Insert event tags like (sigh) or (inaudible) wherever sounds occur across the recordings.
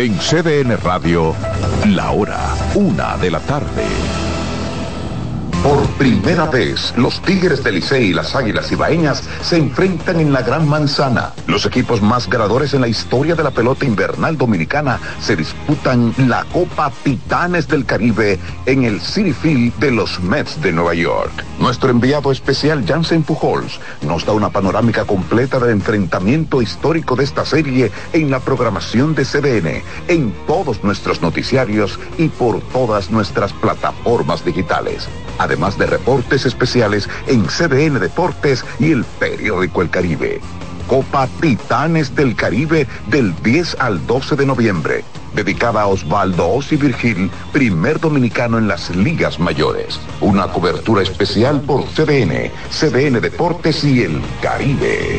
En CDN Radio, la hora, una de la tarde. Por primera vez, los Tigres del Licey y las Águilas Ibaeñas se enfrentan en la Gran Manzana. Los equipos más ganadores en la historia de la pelota invernal dominicana se disputan la Copa Titanes del Caribe en el City Field de los Mets de Nueva York. Nuestro enviado especial Jansen Pujols nos da una panorámica completa del enfrentamiento histórico de esta serie en la programación de CDN, en todos nuestros noticiarios y por todas nuestras plataformas digitales además de reportes especiales en CDN Deportes y el periódico El Caribe. Copa Titanes del Caribe del 10 al 12 de noviembre, dedicada a Osvaldo Osi Virgil, primer dominicano en las ligas mayores. Una cobertura especial por CDN, CDN Deportes y El Caribe.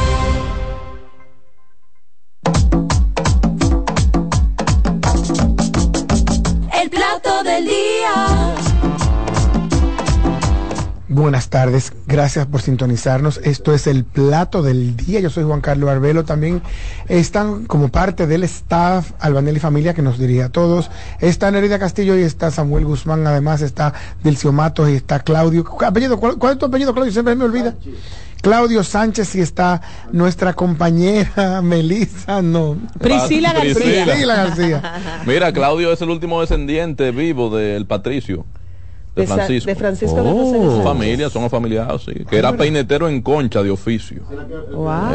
Buenas tardes, gracias por sintonizarnos. Esto es el plato del día. Yo soy Juan Carlos Arbelo. También están como parte del staff Albanel y familia que nos dirige a todos. Está Nerida Castillo y está Samuel Guzmán. Además está Delcio Matos y está Claudio. Apellido, ¿cuál, cuál es tu apellido, Claudio? Siempre me olvida. Claudio Sánchez y está nuestra compañera (laughs) Melissa, no. Priscila García. Priscila García. Mira, Claudio es el último descendiente vivo del Patricio. De De Francisco. de Francisco de José Jesús. Familia, son afamiliados, sí. Que era peinetero en concha de oficio. Wow.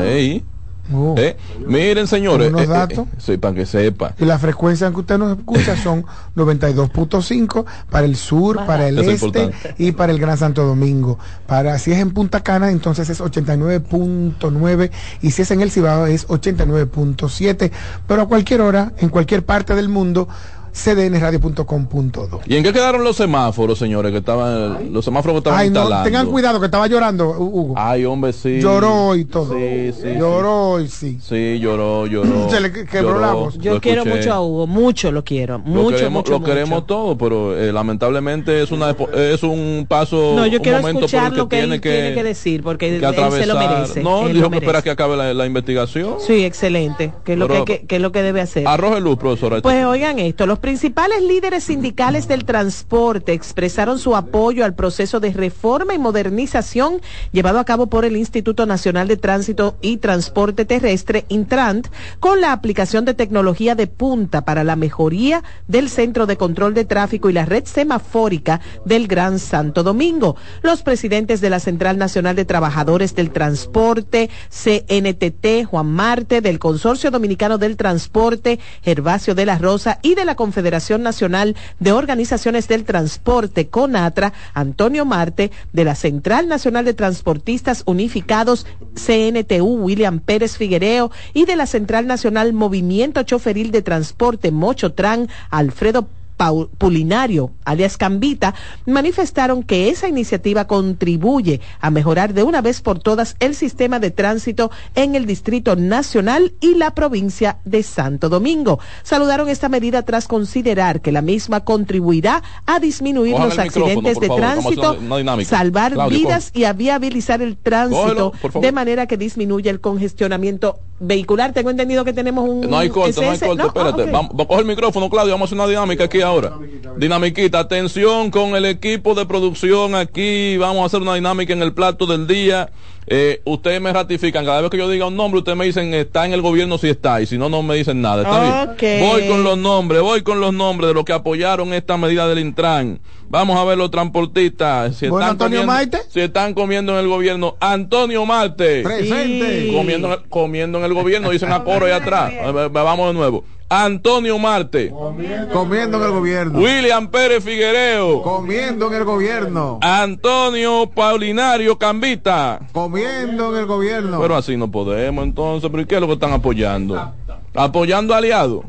Oh. Eh, Miren, señores. Unos eh, eh, datos. sí, para que sepa. Y la frecuencia en que usted nos escucha son (laughs) 92.5 para el sur, para el es este importante. y para el Gran Santo Domingo. Para si es en Punta Cana, entonces es 89.9 y si es en el Cibao es 89.7. Pero a cualquier hora, en cualquier parte del mundo, cdnradio.com.do. ¿Y en qué quedaron los semáforos, señores? Que estaban, los semáforos que estaban Ay, no, instalando. tengan cuidado que estaba llorando, Hugo. Ay, hombre, sí. Lloró y todo. Sí, sí. Lloró y sí. Sí, lloró, lloró. Se le que- quebró lloró, la voz. Yo lo quiero escuché. mucho a Hugo, mucho lo quiero, Lo mucho, queremos, mucho, lo mucho. queremos todo, pero eh, lamentablemente es una es un paso, No, yo un quiero por escuchar el que lo que tiene él que, tiene que decir, porque él, que él se lo merece. No, él dijo lo que espera que acabe la, la investigación. Sí, excelente, que es lo, que- que es lo que debe hacer. Arroje luz, profesora. Pues oigan esto, los principales líderes sindicales del transporte expresaron su apoyo al proceso de reforma y modernización llevado a cabo por el Instituto Nacional de Tránsito y Transporte Terrestre, Intrant, con la aplicación de tecnología de punta para la mejoría del Centro de Control de Tráfico y la red semafórica del Gran Santo Domingo. Los presidentes de la Central Nacional de Trabajadores del Transporte, CNTT, Juan Marte, del Consorcio Dominicano del Transporte, Gervasio de la Rosa y de la Confederación Nacional de Organizaciones del Transporte, CONATRA, Antonio Marte, de la Central Nacional de Transportistas Unificados, CNTU, William Pérez Figuereo, y de la Central Nacional Movimiento Choferil de Transporte, Mochotran, Alfredo Pulinario, alias Cambita, manifestaron que esa iniciativa contribuye a mejorar de una vez por todas el sistema de tránsito en el Distrito Nacional y la provincia de Santo Domingo. Saludaron esta medida tras considerar que la misma contribuirá a disminuir los accidentes de favor, tránsito, una salvar Claudio, vidas y a viabilizar el tránsito Cógelo, de manera que disminuya el congestionamiento vehicular. Tengo entendido que tenemos un No hay corte, no hay corte, espérate. ok. Vamos, coge el micrófono, Claudio, vamos a hacer una dinámica aquí ahora. Dinamiquita, atención con el equipo de producción aquí, vamos a hacer una dinámica en el plato del día. Eh, ustedes me ratifican, cada vez que yo diga un nombre, ustedes me dicen está en el gobierno si está, y si no, no me dicen nada. ¿Está bien? Voy con los nombres, voy con los nombres de los que apoyaron esta medida del Intran. Vamos a ver los transportistas. Si Bueno, están Antonio comiendo, Maite. Si están comiendo en el gobierno. Antonio Marte. Presente. Comiendo, en el- comiendo en el gobierno, dicen a coro allá atrás. Vamos de nuevo. Antonio Marte. Comiendo en el gobierno. William Pérez Figuereo. Comiendo en el gobierno. Antonio Paulinario Cambita. Comiendo en el gobierno. Pero así no podemos entonces. ¿Pero y qué es lo que están apoyando? ¿Apoyando aliados?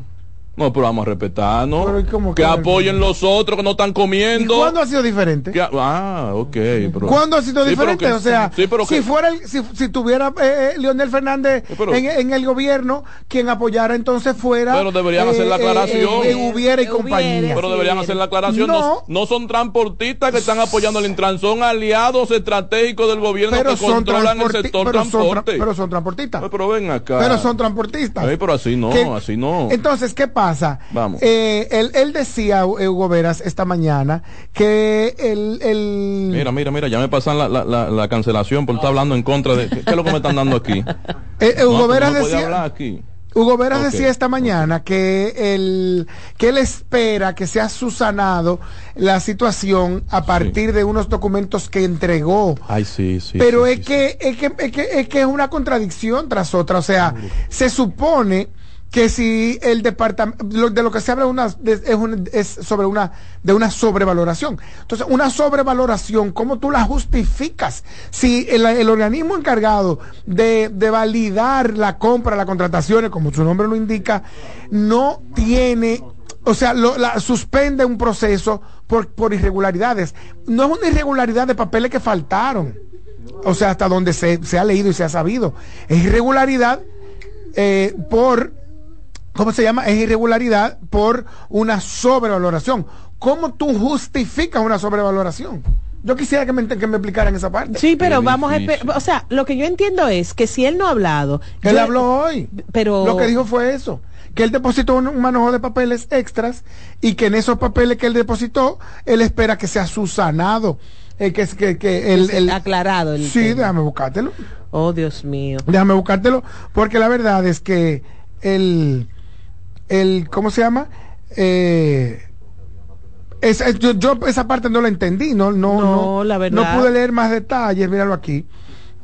No, pero vamos a respetarnos. Pero, ¿y que que- apoyen los otros que no están ¿Y comiendo. cuándo ha sido diferente? Que- ah, ok. Pero, ¿Cuándo ha sido Sí, pero diferente? que- o sea, sí, pero si fuera el- si, si tuviera eh, eh, Leonel Fernández Sí, pero- en, en el gobierno, quien apoyara entonces fuera. Pero deberían hacer la aclaración. eh, eh, hubiera y Eh, compañía. hubiera. Pero deberían hacer la aclaración. No, No. no son transportistas que están apoyando el Intran, son aliados estratégicos del gobierno pero que son controlan el sector pero son tra- transporte. pero son transportistas. Pero, pero ven acá. Pero son transportistas. Ay, pero así no, así no. Entonces, ¿qué pasa? Vamos. Eh, él, él decía, Hugo Veras, esta mañana, que el... el Mira, mira, mira, ya me pasan la, la, la, la cancelación por estar hablando en contra de. ¿Qué, qué es lo que me están dando aquí? (laughs) eh, eh, Hugo No, Veras no decía... aquí. Hugo Veras decía esta mañana que él, que él espera que sea susanado la situación a partir de unos documentos que entregó. Ay, sí, sí. Pero sí, es, sí, que, es, que, es, que, es que es una contradicción tras otra. O sea, se supone que si el departamento, de lo que se habla es, un- es sobre una, de una sobrevaloración. Entonces, una sobrevaloración, ¿cómo tú la justificas? Si el, el organismo encargado de, de validar la compra, las contrataciones, como su nombre lo indica, no tiene o sea, lo, la, suspende un proceso por, por irregularidades. No es una irregularidad de papeles que faltaron. O sea, hasta donde se, se ha leído y se ha sabido. Es irregularidad eh, por, ¿cómo se llama? Es irregularidad por una sobrevaloración. ¿Cómo tú justificas una sobrevaloración? Yo quisiera que me, que me explicaran esa parte. Sí, pero Qué vamos a difícil. o sea, lo que yo entiendo es que si él no ha hablado, Él yo- habló hoy. pero Lo que dijo fue eso. Que él depositó un, un manojo de papeles extras y que en esos papeles que él depositó, él espera que sea susanado. Eh, que, que, que el, el- aclarado el Sí, tema. déjame buscártelo. Oh, Dios mío. Déjame buscártelo. Porque la verdad es que el, el ¿cómo se llama? Eh, es- es- yo, yo esa parte no la entendí, no, no, No, no, la verdad. no pude leer más detalles, míralo aquí.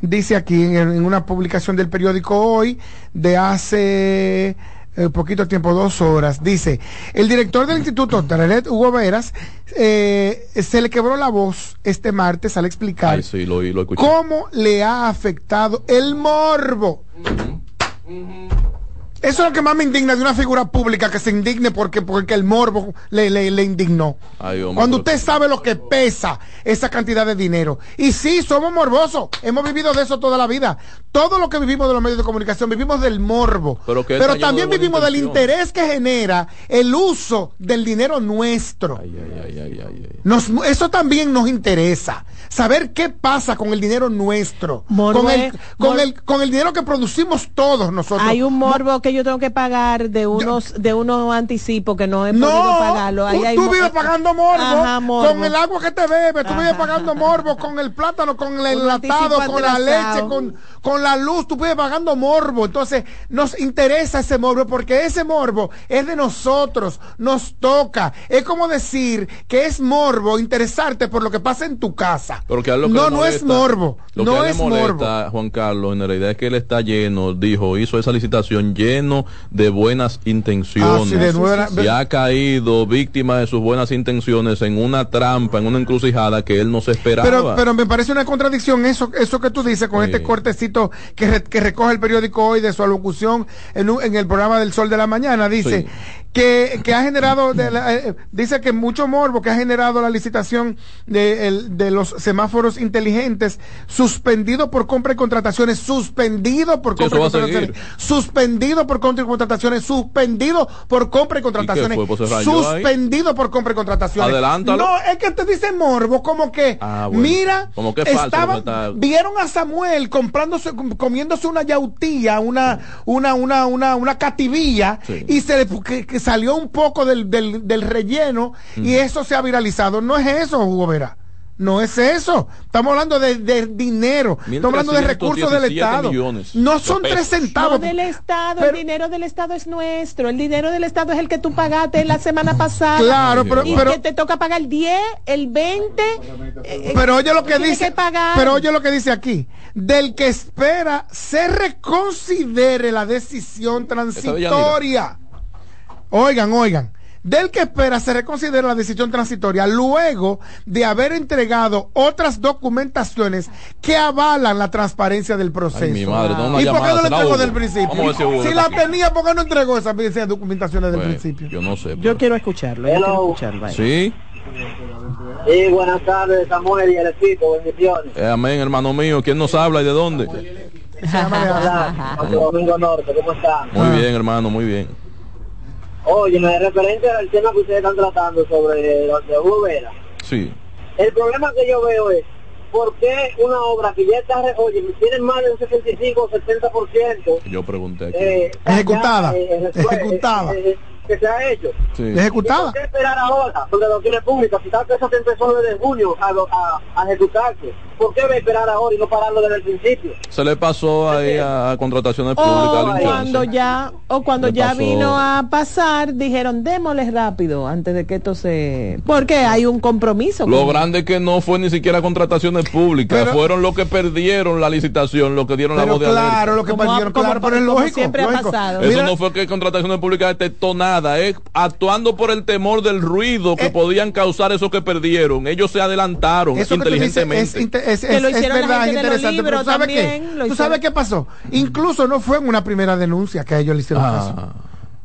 Dice aquí en, en una publicación del periódico hoy de hace eh, poquito tiempo, dos horas, dice, el director del Instituto Tararet, Hugo Veras, eh, se le quebró la voz este martes al explicar Ay, sí, lo, lo escuché. cómo le ha afectado el morbo. Eso es lo que más me indigna de una figura pública que se indigne porque, porque el morbo le, le, le indignó. Ay, hombre, Cuando usted sabe lo que pesa esa cantidad de dinero. Y sí, somos morbosos. Hemos vivido de eso toda la vida. Todo lo que vivimos de los medios de comunicación, vivimos del morbo. Pero también de vivimos del interés que genera el uso del dinero nuestro. Ay, ay, ay, ay, ay, ay. Nos- eso también nos interesa. Saber qué pasa con el dinero nuestro. Morbo con, el, es- con, el, con el dinero que producimos todos nosotros. Hay un morbo que yo tengo que pagar de unos de unos anticipos que no he No, podido pagarlo. Ahí tú, hay tú vives pagando morbo, Ajá, morbo. con el agua que te bebes, tú vives pagando morbo con el plátano, con el enlatado, con la leche, con, con la luz, tú vives pagando morbo. Entonces, nos interesa ese morbo porque ese morbo es de nosotros, nos toca. Es como decir que es morbo interesarte por lo que pasa en tu casa. Pero que lo que no, no es morbo. Lo que no es le molesta, morbo. Juan Carlos, en realidad es que él está lleno, dijo, hizo esa licitación lleno de buenas intenciones. Ah, sí, de y ha caído víctima de sus buenas intenciones en una trampa, en una encrucijada que él no se esperaba. Pero, pero me parece una contradicción eso, eso que tú dices con Sí. este cortecito que, re- que recoge el periódico hoy de su alocución en, un- en el programa del Sol de la Mañana. Dice Sí. Que, que ha generado, de la- eh, dice que mucho morbo que ha generado la licitación de, el- de los semáforos inteligentes, suspendido por compra y contrataciones, suspendido por compra y contrataciones, suspendido por compra y contrataciones, suspendido por compra y contrataciones, fue? Pues suspendido por compra y contrataciones. Adelántalo. No, es que te dice morbo, como que, Ah, bueno. mira, Como que estaban- está- vieron a Samuel comprándose, com- comiéndose una yautía, una, una, una, una, una cativilla, Sí. y se le que, que salió un poco del, del, del relleno, y eso se ha viralizado. No es eso, Hugo Vera. No es eso. Estamos hablando de, de dinero. Estamos hablando de recursos del 1317 Estado. millones No son tres centavos. No del Estado, Pero- el dinero del Estado es nuestro, el dinero del Estado es el que tú pagaste la semana pasada. Claro, pero- y pero- que te toca pagar el 10, el 20. eh, Pero oye lo que dice. que pagar. Pero oye lo que dice aquí. Del que espera se reconsidere la decisión transitoria. Oigan, oigan. Del que espera se reconsidera la decisión transitoria luego de haber entregado otras documentaciones que avalan la transparencia del proceso. Ay, mi madre, no, ¿Y por qué no la entregó del principio? Si la aquí. tenía, ¿por qué no entregó esas esas documentaciones del Bueno, principio? Yo no sé. Yo quiero escucharlo, yo quiero escucharlo. vaya. Sí, Sí, buenas tardes, Samuel y el equipo, bendiciones. eh, amén, hermano mío. ¿Quién nos habla y de dónde? Hola, Santo Domingo Norte, ¿cómo están? Muy bien, hermano, muy bien. Oye, me referente al tema que ustedes están tratando sobre los de Hugo Vera, Sí. el problema que yo veo es, ¿por qué una obra que ya está, oye, tiene más de un 65 o 70%, Yo pregunté aquí. eh, Ejecutada, ya, eh, resuelve, ejecutada. eh, eh, que se ha hecho? Sí. Ejecutada. ¿Por qué esperar ahora sobre la doctrina pública? Si tal que eso se empezó desde junio a, a, a ejecutarse, ¿por qué a esperar ahora y no pararlo desde el principio? Se le pasó ahí a, a contrataciones O públicas. al cuando Inchance. ya, o cuando ya pasó. vino a pasar, dijeron démosle rápido antes de que esto se, porque hay un compromiso. Lo con- grande que no fue ni siquiera contrataciones públicas, Pero- fueron los que perdieron la licitación, los que dieron la voz de claro, alerta. lo que Como- perdieron, como- claro, pero es como lógico. siempre ha pasado. Eso Mira, no fue que contrataciones públicas detectó nada, es actuando por el temor del ruido que Eh, podían causar esos que perdieron. Ellos se adelantaron Eso que tú dices inteligentemente. Es, Que lo verdad, es interesante. Pero ¿tú sabes también, qué? ¿Tú sabes qué pasó? Incluso no fue en una primera denuncia que a ellos le hicieron caso. Ah,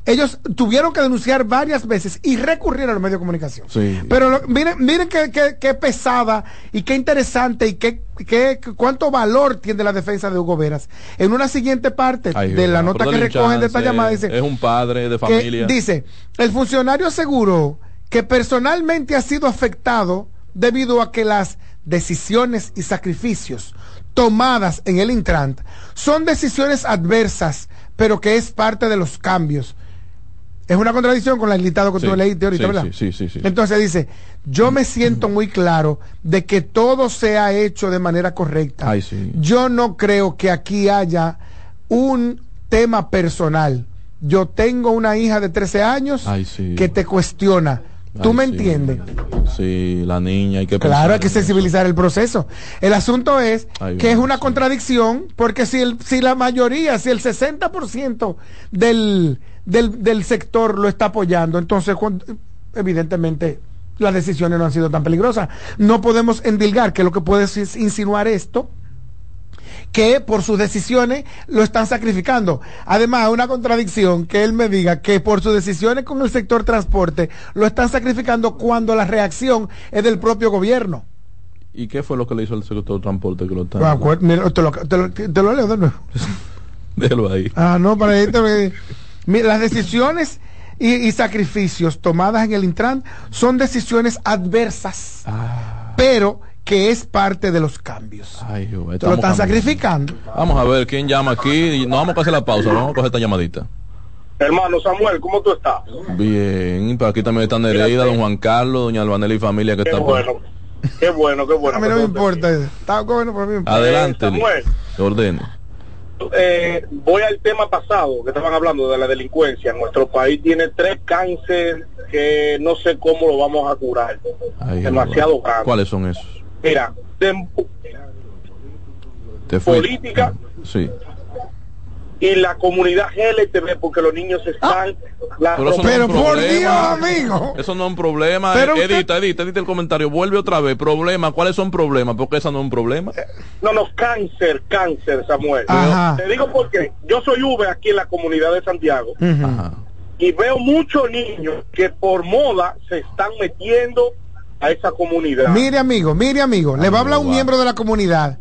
Ellos tuvieron que denunciar varias veces y recurrir a los medios de comunicación. Sí. Pero lo- miren, miren qué, qué- qué pesada y qué interesante y qué, qué- cuánto valor tiene la defensa de Hugo Veras. En una siguiente parte ay, de la nota que recogen de esta llamada dice Es un padre de que familia. dice, el funcionario aseguró que personalmente ha sido afectado debido a que las decisiones y sacrificios tomadas en el Intrant son decisiones adversas, pero que es parte de los cambios. Es una contradicción con el listado que Sí, tú leíste ahorita, sí, ¿verdad? sí, sí, sí. Entonces dice, yo me siento muy claro de que todo se ha hecho de manera correcta. Ay. Yo no creo que aquí haya un tema personal. Yo tengo una hija de 13 años Ay, que te cuestiona. ¿Tú Ay, me sí. entiendes? Sí, la niña, hay que Claro, pensar hay que sensibilizar el proceso. El asunto es Ay, que es una sí. contradicción, porque si, el, si la mayoría, si el 60% del, del, del sector lo está apoyando, entonces evidentemente las decisiones no han sido tan peligrosas. No podemos endilgar que lo que puede insinuar esto que por sus decisiones lo están sacrificando. Además, es una contradicción que él me diga que por sus decisiones con el sector transporte lo están sacrificando cuando la reacción es del propio gobierno. ¿Y qué fue lo que le hizo el sector de transporte que lo está? Ah, cu- mira, te, lo, te lo- te lo leo de nuevo. (laughs) Déjalo ahí. Ah, no, para esto, eh, mira, las decisiones y, y sacrificios tomadas en el Intran son decisiones adversas, Ah. pero que es parte de los cambios. Ay, Te lo están cambiando. sacrificando. Vamos a ver quién llama aquí. y No vamos a hacer la pausa, vamos a coger esta llamadita. Hermano Samuel, ¿cómo tú estás? Bien, por aquí también está Nereida, don Juan Carlos, doña Albanela y familia que Qué está por bueno, qué bueno, qué bueno. A mí no me importa. Está bueno, pero a mí importa. Adelante, Eh, Samuel. ordene. Eh, voy al tema pasado que estaban hablando de la delincuencia. Nuestro país tiene tres cánceres que no sé cómo lo vamos a curar. Ay, Demasiado Jehová. grande. ¿Cuáles son esos? Mira, de política Sí. y la comunidad LTV porque los niños están... la Pero eso no es Pero un por problema. Dios, amigo. Eso no es un problema. Pero usted- edita, edita, edita el comentario. Vuelve otra vez. Problema. ¿Cuáles son problemas? Porque eso no es un problema. No, no, cáncer, cáncer, Samuel. Ajá. Te digo porque yo soy V aquí en la comunidad de Santiago. Ajá. y veo muchos niños que por moda se están metiendo a esa comunidad. Mire amigo, mire amigo, le va a hablar un miembro de la comunidad.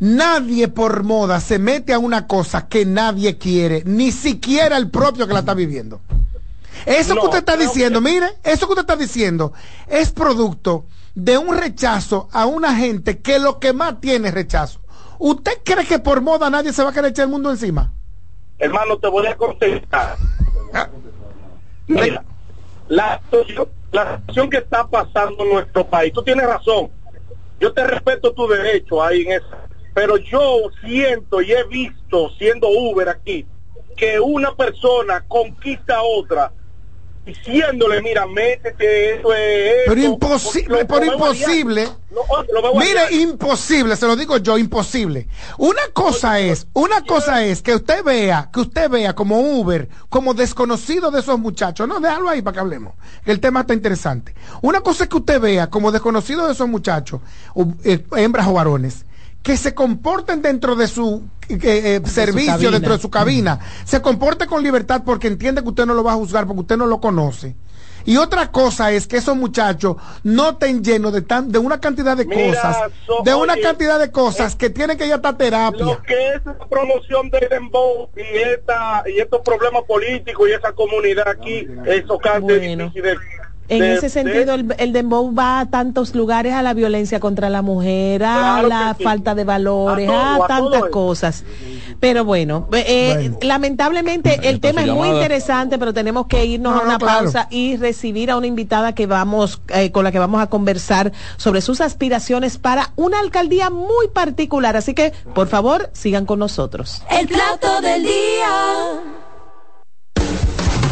Nadie por moda se mete a una cosa que nadie quiere, ni siquiera el propio que la está viviendo. Eso que usted está diciendo, que- mire, eso que usted está diciendo es producto de un rechazo a una gente que lo que más tiene es rechazo. ¿Usted cree que por moda nadie se va a querer echar el mundo encima? Hermano, te voy a contestar. Mira, la situación, la situación que está pasando en nuestro país, tú tienes razón. Yo te respeto tu derecho ahí en eso. Pero yo siento y he visto, siendo Uber aquí, que una persona conquista a otra diciéndole, mira, métete, eso es... Pero esto". imposible, pero imposible. Mire, imposible, se lo digo yo, imposible. Una cosa es, una cosa es que usted vea, que usted vea como Uber, como desconocido de esos muchachos. No, déjalo ahí para que hablemos. que El tema está interesante. Una cosa es que usted vea como desconocido de esos muchachos, eh, hembras o varones, que se comporten dentro de su eh, eh, servicio, cabina. dentro de su cabina, se comporte con libertad porque entiende que usted no lo va a juzgar, porque usted no lo conoce. Y otra cosa es que esos muchachos no estén llenos de, tan, de una cantidad de Mira, cosas, so- de una oye, cantidad de cosas que tienen que ir hasta terapia. lo que es la promoción del dembow y esta y estos problemas políticos y esa comunidad aquí eso casi es difícil de- En de- ese de- sentido, el, el dembow va a tantos lugares, a la violencia contra la mujer, a Claro la sí. falta de valores, A todo, a, a todo tantas cosas. Pero bueno, eh, lamentablemente el tema es muy interesante, pero tenemos que irnos No, a no, una claro. pausa y recibir a una invitada que vamos, eh, con la que vamos a conversar sobre sus aspiraciones para una alcaldía muy particular. Así que, por favor, sigan con nosotros. El plato del día.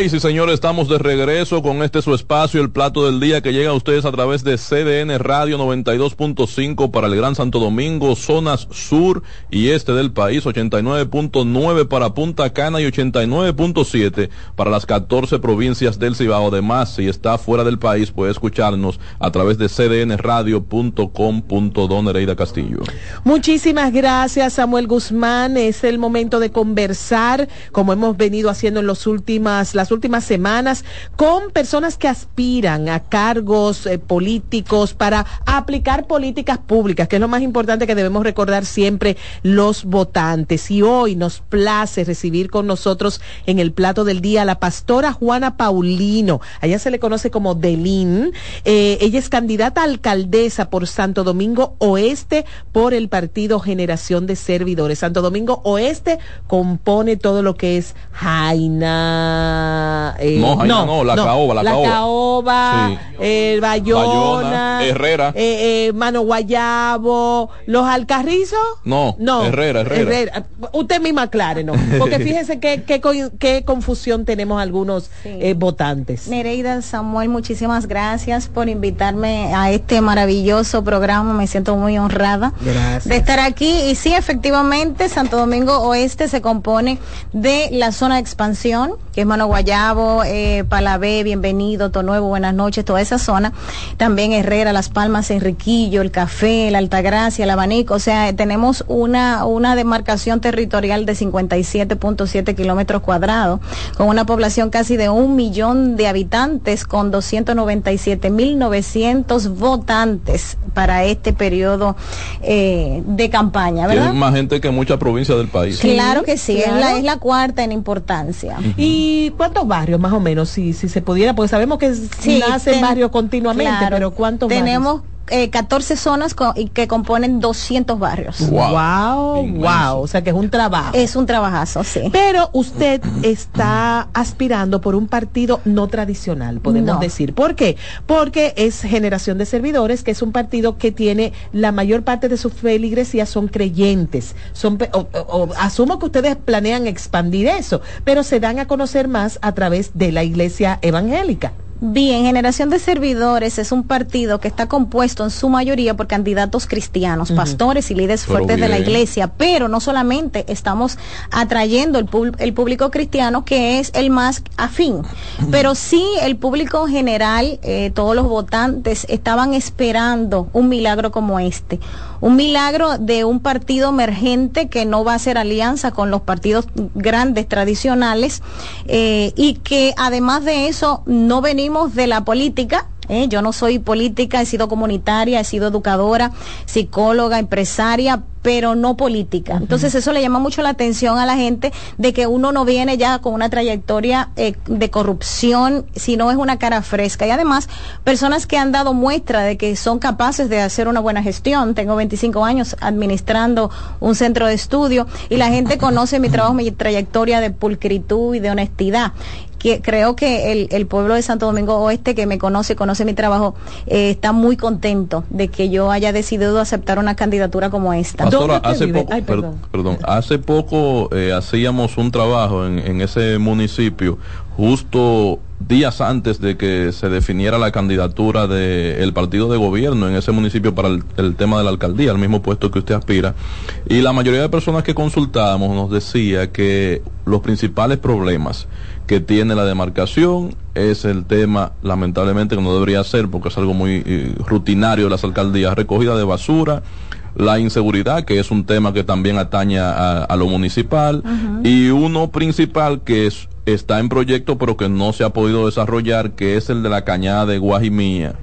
Ay, sí, señores, estamos de regreso con este su espacio, el plato del día que llega a ustedes a través de CDN Radio 92.5 para el Gran Santo Domingo, zonas sur y este del país, 89.9 para Punta Cana y 89.7 para las 14 provincias del Cibao. Además, si está fuera del país, puede escucharnos a través de cdnradio.com.do Nereida Castillo. Muchísimas gracias, Samuel Guzmán. Es el momento de conversar, como hemos venido haciendo en los últimas, las últimas semanas con personas que aspiran a cargos eh, políticos para aplicar políticas públicas, que es lo más importante que debemos recordar siempre los votantes. Y hoy nos place recibir con nosotros en el plato del día a la pastora Juana Paulino. Allá se le conoce como Delín. Eh, ella es candidata a alcaldesa por Santo Domingo Oeste por el partido Generación de Servidores. Santo Domingo Oeste compone todo lo que es Jaina. Eh, No, Jaina no, La Caoba, La Caoba. Caoba, Sí. eh, Bayona, Bayona, Herrera. eh, eh, Mano Guayabo, los Alcarrizos. No, No, Herrera, Herrera. Usted misma aclare, ¿no? Porque (laughs) fíjese qué, qué, qué confusión tenemos algunos eh, votantes. Nereida Samuel, muchísimas gracias por invitarme a este maravilloso programa. Me siento muy honrada Gracias. de estar aquí. Y sí, efectivamente, Santo Domingo Oeste se compone de la zona de expansión, que es Mano Guayabo, eh, Palabé, Bienvenido, Tonuevo, Buenas noches, toda esa zona. También Herrera, Las Palmas, Enriquillo, El Café, La Altagracia, El Abanico. O sea, tenemos una, una demarcación territorial de 57.7 kilómetros cuadrados, con una población casi de un millón de habitantes, con 297.900 votantes para este periodo eh, de campaña, Tiene ¿verdad? más gente que muchas provincias del país. Claro que sí, es, la, claro. es la cuarta en importancia. ¿Y cuántos barrios más o menos, si, si se pudiera? Porque sabemos que Sí, nacen ten- barrios continuamente, claro, pero ¿cuántos Tenemos eh, 14 zonas co- y que componen 200 barrios. Wow, wow, o sea que es un trabajo. Es un trabajazo, sí. Pero usted está aspirando por un partido no tradicional, podemos No. decir. ¿Por qué? Porque es Generación de Servidores, que es un partido que tiene la mayor parte de sus feligresías son creyentes. Son, o- o- asumo que ustedes planean expandir eso, pero se dan a conocer más a través de la iglesia evangélica. Bien, Generación de Servidores es un partido que está compuesto en su mayoría por candidatos cristianos, pastores y líderes Pero fuertes de la iglesia, pero no solamente estamos atrayendo el, el público cristiano que es el más afín, pero sí el público en general, eh, todos los votantes estaban esperando un milagro como este, un milagro de un partido emergente que no va a hacer alianza con los partidos grandes tradicionales eh, y que además de eso no venimos de la política. ¿Eh? Yo no soy política, he sido comunitaria, he sido educadora, psicóloga, empresaria, pero no política. Entonces eso le llama mucho la atención a la gente de que uno no viene ya con una trayectoria eh, de corrupción, sino es una cara fresca. Y además, personas que han dado muestra de que son capaces de hacer una buena gestión. Tengo 25 años administrando un centro de estudio y la gente conoce mi trabajo, mi trayectoria de pulcritud y de honestidad que creo que el, el pueblo de Santo Domingo Oeste que me conoce, conoce mi trabajo, eh, está muy contento de que yo haya decidido aceptar una candidatura como esta. Pastora, hace poco, per- perdón, hace poco eh, hacíamos un trabajo en, en ese municipio, justo días antes de que se definiera la candidatura del partido de gobierno en ese municipio para el, el tema de la alcaldía, el mismo puesto que usted aspira. Y la mayoría de personas que consultábamos nos decía que los principales problemas que tiene la demarcación es el tema, lamentablemente, que no debería ser, porque es algo muy eh, rutinario de las alcaldías, recogida de basura, la inseguridad, que es un tema que también atañe a, a lo municipal, y uno principal que es, está en proyecto pero que no se ha podido desarrollar, que es el de la cañada de Guajimía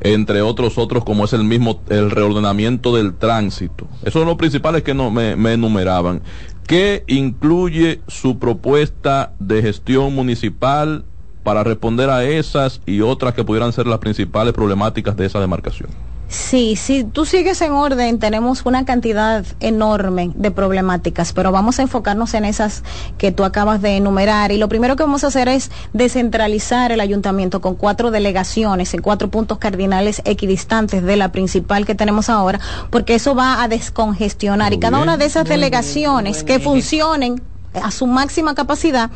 entre otros otros como es el mismo el reordenamiento del tránsito. Esos son los principales que no me, me enumeraban. ¿Qué incluye su propuesta de gestión municipal para responder a esas y otras que pudieran ser las principales problemáticas de esa demarcación? Sí, si tú sigues en orden, tenemos una cantidad enorme de problemáticas, pero vamos a enfocarnos en esas que tú acabas de enumerar. Y lo primero que vamos a hacer es descentralizar el ayuntamiento con cuatro delegaciones en cuatro puntos cardinales equidistantes de la principal que tenemos ahora, porque eso va a descongestionar. y cada una de esas delegaciones que funcionen a su máxima capacidad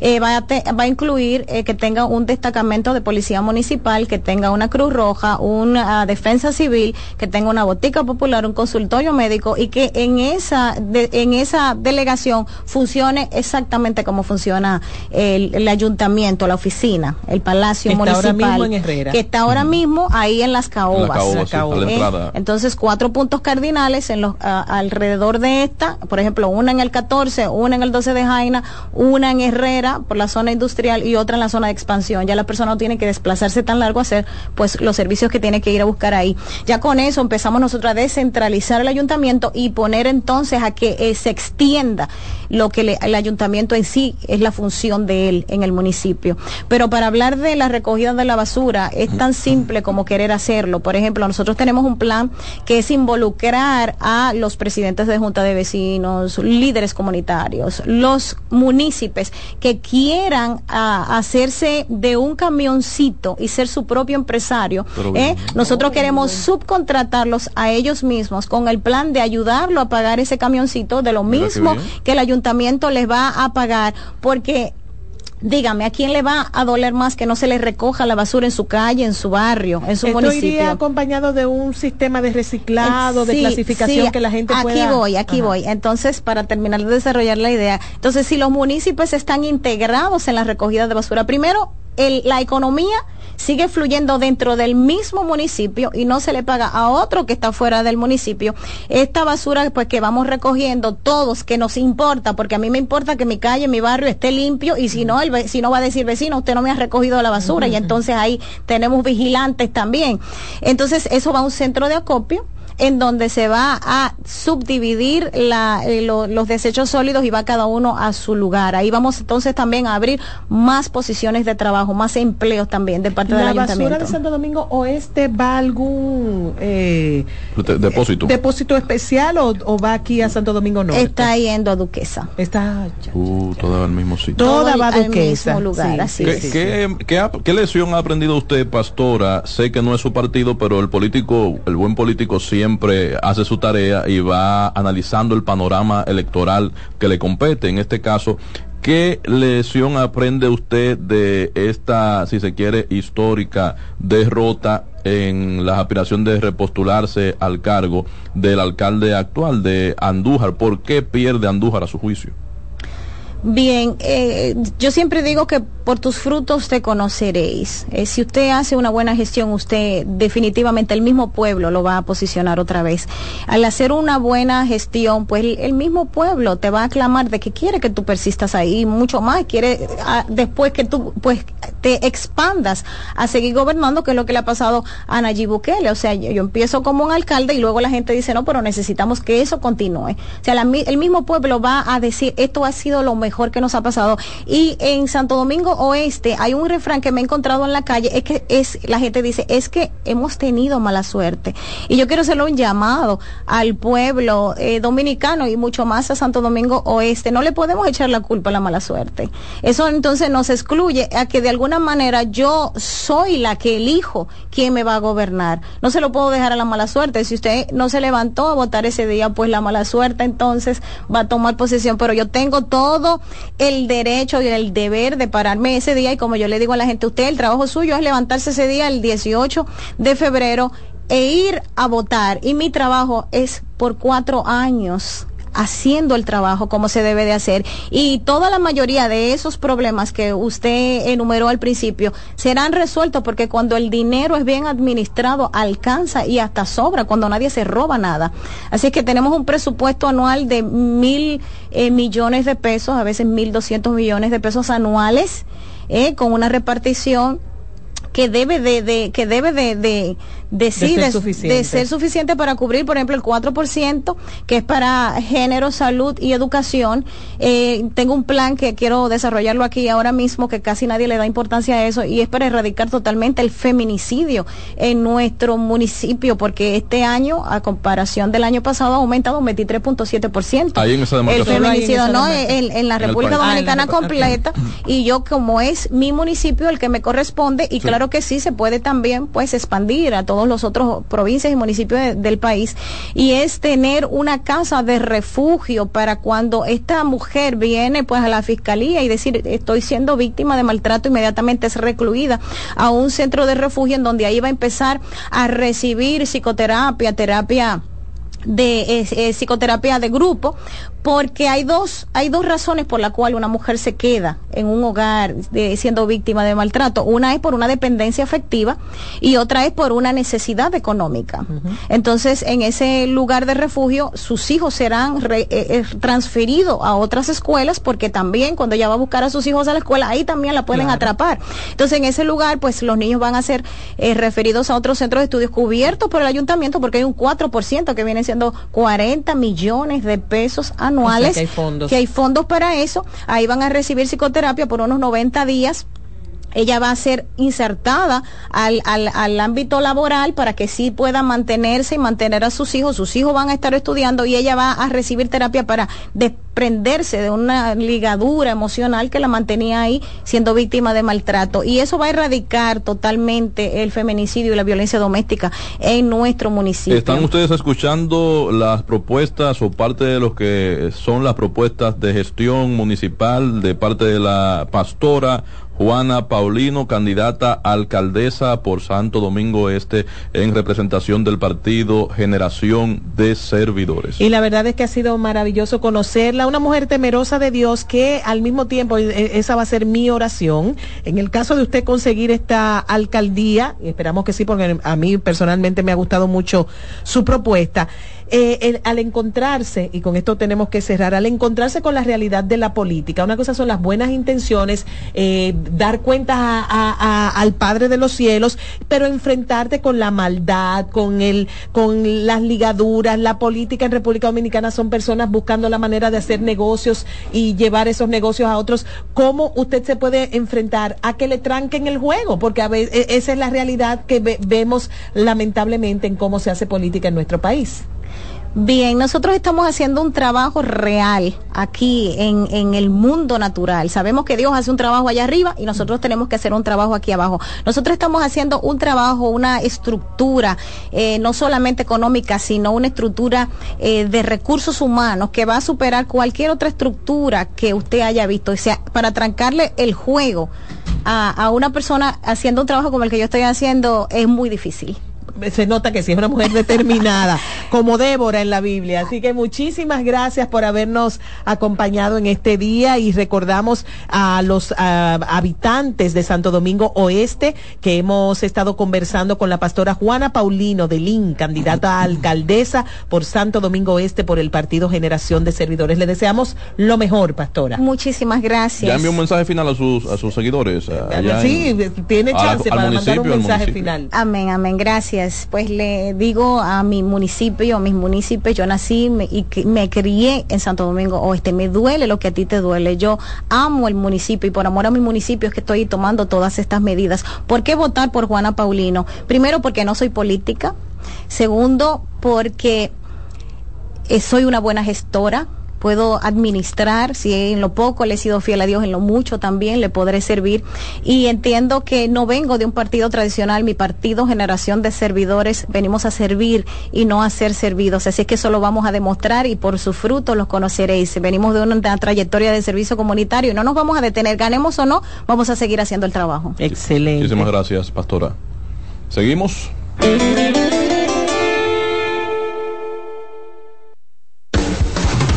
eh, va, a te- va a incluir eh, que tenga un destacamento de policía municipal, que tenga una Cruz Roja, una defensa civil, que tenga una botica popular, un consultorio médico y que en esa de- en esa delegación funcione exactamente como funciona el, el ayuntamiento, la oficina, el palacio Que está ahora municipal, mismo en Herrera. que está ahora mismo ahí en las caobas. caoba, la Eh, entonces, cuatro puntos cardinales en los, a- alrededor de esta, por ejemplo, una en el 14, una en el José de Jaina, una en Herrera por la zona industrial y otra en la zona de expansión. Ya la persona no tiene que desplazarse tan largo a hacer pues los servicios que tiene que ir a buscar ahí. Ya con eso empezamos nosotros a descentralizar el ayuntamiento y poner entonces a que eh, se extienda lo que le- el ayuntamiento en sí es la función de él en el municipio. Pero para hablar de la recogida de la basura es tan simple como querer hacerlo. Por ejemplo, nosotros tenemos un plan que es involucrar a los presidentes de junta de vecinos, líderes comunitarios, los municipios que quieran ah, hacerse de un camioncito y ser su propio empresario. ¿eh? Nosotros queremos subcontratarlos a ellos mismos con el plan de ayudarlo a pagar ese camioncito de lo mismo que el ayuntamiento les va a pagar porque Dígame, ¿a quién le va a doler más que no se le recoja la basura en su calle, en su barrio, en su Esto municipio? iría acompañado de un sistema de reciclado, de clasificación sí, que la gente aquí pueda... voy, aquí Ajá. voy. Entonces, para terminar de desarrollar la idea, entonces si los municipios están integrados en la recogida de basura, primero el- la economía sigue fluyendo dentro del mismo municipio y no se le paga a otro que está fuera del municipio. Esta basura pues que vamos recogiendo todos que nos importa, porque a mí me importa que mi calle, mi barrio esté limpio y si no el vecino va a decir, vecino, usted no me ha recogido la basura y entonces ahí tenemos vigilantes también. Entonces eso va a un centro de acopio en donde se va a subdividir la, eh, lo- los desechos sólidos y va cada uno a su lugar. Ahí vamos entonces también a abrir más posiciones de trabajo, más empleos también de parte del ¿La basura ayuntamiento. de Santo Domingo Oeste va a algún eh, De- depósito. depósito especial o, o va aquí a Santo Domingo Norte? Está yendo a Duquesa. Está Uh, todo al mismo sitio. Toda va a al Duquesa. mismo lugar, Sí, así ¿Qué, es. qué- qué ha- qué lección ha aprendido usted, pastora? Sé que no es su partido, pero el político, el buen político siempre hace su tarea y va analizando el panorama electoral que le compete. En este caso, ¿qué lección aprende usted de esta, si se quiere, histórica derrota en la aspiración de repostularse al cargo del alcalde actual de Andújar? ¿Por qué pierde Andújar a su juicio? Bien, eh, yo siempre digo que por tus frutos te conoceréis. Eh, si usted hace una buena gestión, usted definitivamente el mismo pueblo lo va a posicionar otra vez. Al hacer una buena gestión, pues el, mismo pueblo te va a aclamar de que quiere que tú persistas ahí, mucho más, quiere ah, después que tú pues te expandas a seguir gobernando, que es lo que le ha pasado a Nayib Bukele. O sea, yo, empiezo como un alcalde y luego la gente dice, no, pero necesitamos que eso continúe. O sea, la el mismo pueblo va a decir, esto ha sido lo mejor que nos ha pasado. Y en Santo Domingo Oeste hay un refrán que me he encontrado en la calle, es que es, la gente dice, es que hemos tenido mala suerte. Y yo quiero hacerle un llamado al pueblo eh, dominicano y mucho más a Santo Domingo Oeste. No le podemos echar la culpa a la mala suerte. Eso entonces nos excluye a que de alguna manera yo soy la que elijo quién me va a gobernar. No se lo puedo dejar a la mala suerte. Si usted no se levantó a votar ese día, pues la mala suerte entonces va a tomar posesión. Pero yo tengo todo el derecho y el deber de pararme ese día y como yo le digo a la gente, usted el trabajo suyo es levantarse ese día el 18 de febrero e ir a votar. Y mi trabajo es por cuatro años haciendo el trabajo como se debe de hacer. Y toda la mayoría de esos problemas que usted enumeró al principio serán resueltos porque cuando el dinero es bien administrado alcanza y hasta sobra cuando nadie se roba nada. Así que tenemos un presupuesto anual de mil eh, millones de pesos a veces mil doscientos millones de pesos anuales eh, con una repartición que debe de, de- que debe de, de, de, sí, ser de- suficiente. de ser suficiente para cubrir, por ejemplo, el 4%, que es para género, salud y educación. Eh, tengo un plan que quiero desarrollarlo aquí ahora mismo, que casi nadie le da importancia a eso, y es para erradicar totalmente el feminicidio en nuestro municipio, porque este año, a comparación del año pasado, ha aumentado un 23.7%. Ahí en esa El feminicidio, no, en, en la En el República. Dominicana Ah, la- completa, y yo como es mi municipio el que me corresponde, y claro que sí, se puede también pues expandir a todos los otros provincias y municipios de- del país, y es tener una casa de refugio para cuando esta mujer viene pues a la fiscalía y decir estoy siendo víctima de maltrato, inmediatamente es recluida a un centro de refugio en donde ahí va a empezar a recibir psicoterapia, terapia de eh, psicoterapia de grupo porque hay dos hay dos razones por la cual una mujer se queda en un hogar de- siendo víctima de maltrato una es por una dependencia afectiva y otra es por una necesidad económica entonces en ese lugar de refugio sus hijos serán re- eh, eh, transferidos a otras escuelas porque también cuando ella va a buscar a sus hijos a la escuela ahí también la pueden Claro. atrapar entonces en ese lugar pues los niños van a ser eh, referidos a otros centros de estudios cubiertos por el ayuntamiento porque hay un 4% que viene siendo 40 millones de pesos anuales. O sea, que hay fondos. que hay fondos para eso. Ahí van a recibir psicoterapia por unos 90 días. Ella va a ser insertada al, al, al ámbito laboral para que sí pueda mantenerse y mantener a sus hijos. Sus hijos van a estar estudiando y ella va a recibir terapia para desprenderse de una ligadura emocional que la mantenía ahí siendo víctima de maltrato. Y eso va a erradicar totalmente el feminicidio y la violencia doméstica en nuestro municipio. ¿Están ustedes escuchando las propuestas o parte de lo que son las propuestas de gestión municipal de parte de la pastora Juana Paulino, candidata a alcaldesa por Santo Domingo Este en representación del partido Generación de Servidores? Y la verdad es que ha sido maravilloso conocerla, una mujer temerosa de Dios que al mismo tiempo, eh, esa va a ser mi oración, en el caso de usted conseguir esta alcaldía, esperamos que sí, porque a mí personalmente me ha gustado mucho su propuesta, eh, el- al encontrarse, y con esto tenemos que cerrar, al encontrarse con la realidad de la política, una cosa son las buenas intenciones, eh, dar cuentas a- al Padre de los cielos, pero enfrentarte con la maldad, con el, con las ligaduras, la política en República Dominicana son personas buscando la manera de hacer negocios y llevar esos negocios a otros. ¿Cómo usted se puede enfrentar a que le tranquen el juego? Porque a veces esa es la realidad que ve- vemos lamentablemente en cómo se hace política en nuestro país. Bien, nosotros estamos haciendo un trabajo real aquí en, en el mundo natural. Sabemos que Dios hace un trabajo allá arriba y nosotros tenemos que hacer un trabajo aquí abajo. Nosotros estamos haciendo un trabajo, una estructura, eh, no solamente económica, sino una estructura eh, de recursos humanos que va a superar cualquier otra estructura que usted haya visto. O sea, para trancarle el juego a, a una persona haciendo un trabajo como el que yo estoy haciendo es muy difícil. Se nota que sí es una mujer determinada, (laughs) como Débora en la Biblia. Así que muchísimas gracias por habernos acompañado en este día y recordamos a los habitantes de Santo Domingo Oeste que hemos estado conversando con la pastora Juana Paulino de Lin, candidata a alcaldesa por Santo Domingo Oeste por el Partido Generación de Servidores. Le deseamos lo mejor, pastora. Muchísimas gracias. Ya envió un mensaje final a sus, a sus seguidores. a- allá Sí, en- tiene a chance al para mandar un mensaje final. Amén, amén, gracias. Pues le digo a mi municipio, a mis municipios, yo nací me- y me crié en Santo Domingo Oeste. Me duele lo que a ti te duele. Yo amo el municipio y por amor a mi municipio es que estoy tomando todas estas medidas. ¿Por qué votar por Juana Paulino? Primero, porque no soy política. Segundo, porque eh, soy una buena gestora, puedo administrar, si en lo poco le he sido fiel a Dios, en lo mucho también le podré servir. Y entiendo que no vengo de un partido tradicional, mi partido Generación de Servidores, venimos a servir y no a ser servidos. Así es que eso lo vamos a demostrar y por sus frutos los conoceréis. Venimos de una, una trayectoria de servicio comunitario y no nos vamos a detener, ganemos o no, vamos a seguir haciendo el trabajo. Excelente. Muchísimas gracias, pastora. Seguimos.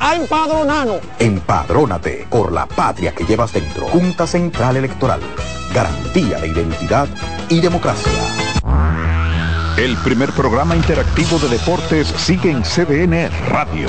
a empadronarnos. Empadrónate por la patria que llevas dentro. Junta Central Electoral. Garantía de identidad y democracia. El primer programa interactivo de deportes sigue en CDN Radio.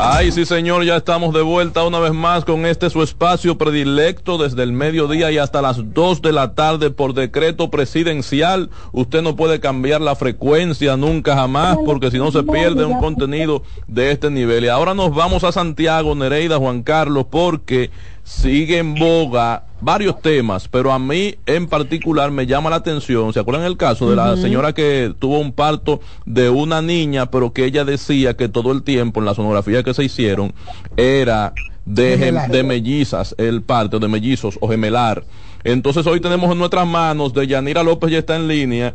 Ay, sí, señor, ya estamos de vuelta una vez más con este su espacio predilecto desde el mediodía y hasta las 2 de la tarde por decreto presidencial. Usted no puede cambiar la frecuencia nunca jamás porque si no se pierde un contenido de este nivel. Y ahora nos vamos a Santiago, Nereida, Juan Carlos, porque sigue en boga varios temas, pero a mí en particular me llama la atención. ¿Se acuerdan el caso de la señora que tuvo un parto de una niña, pero que ella decía que todo el tiempo en la sonografía que se hicieron era de, gem- de mellizas, el parto de mellizos o gemelar? Entonces hoy tenemos en nuestras manos, de Yanira López ya está en línea,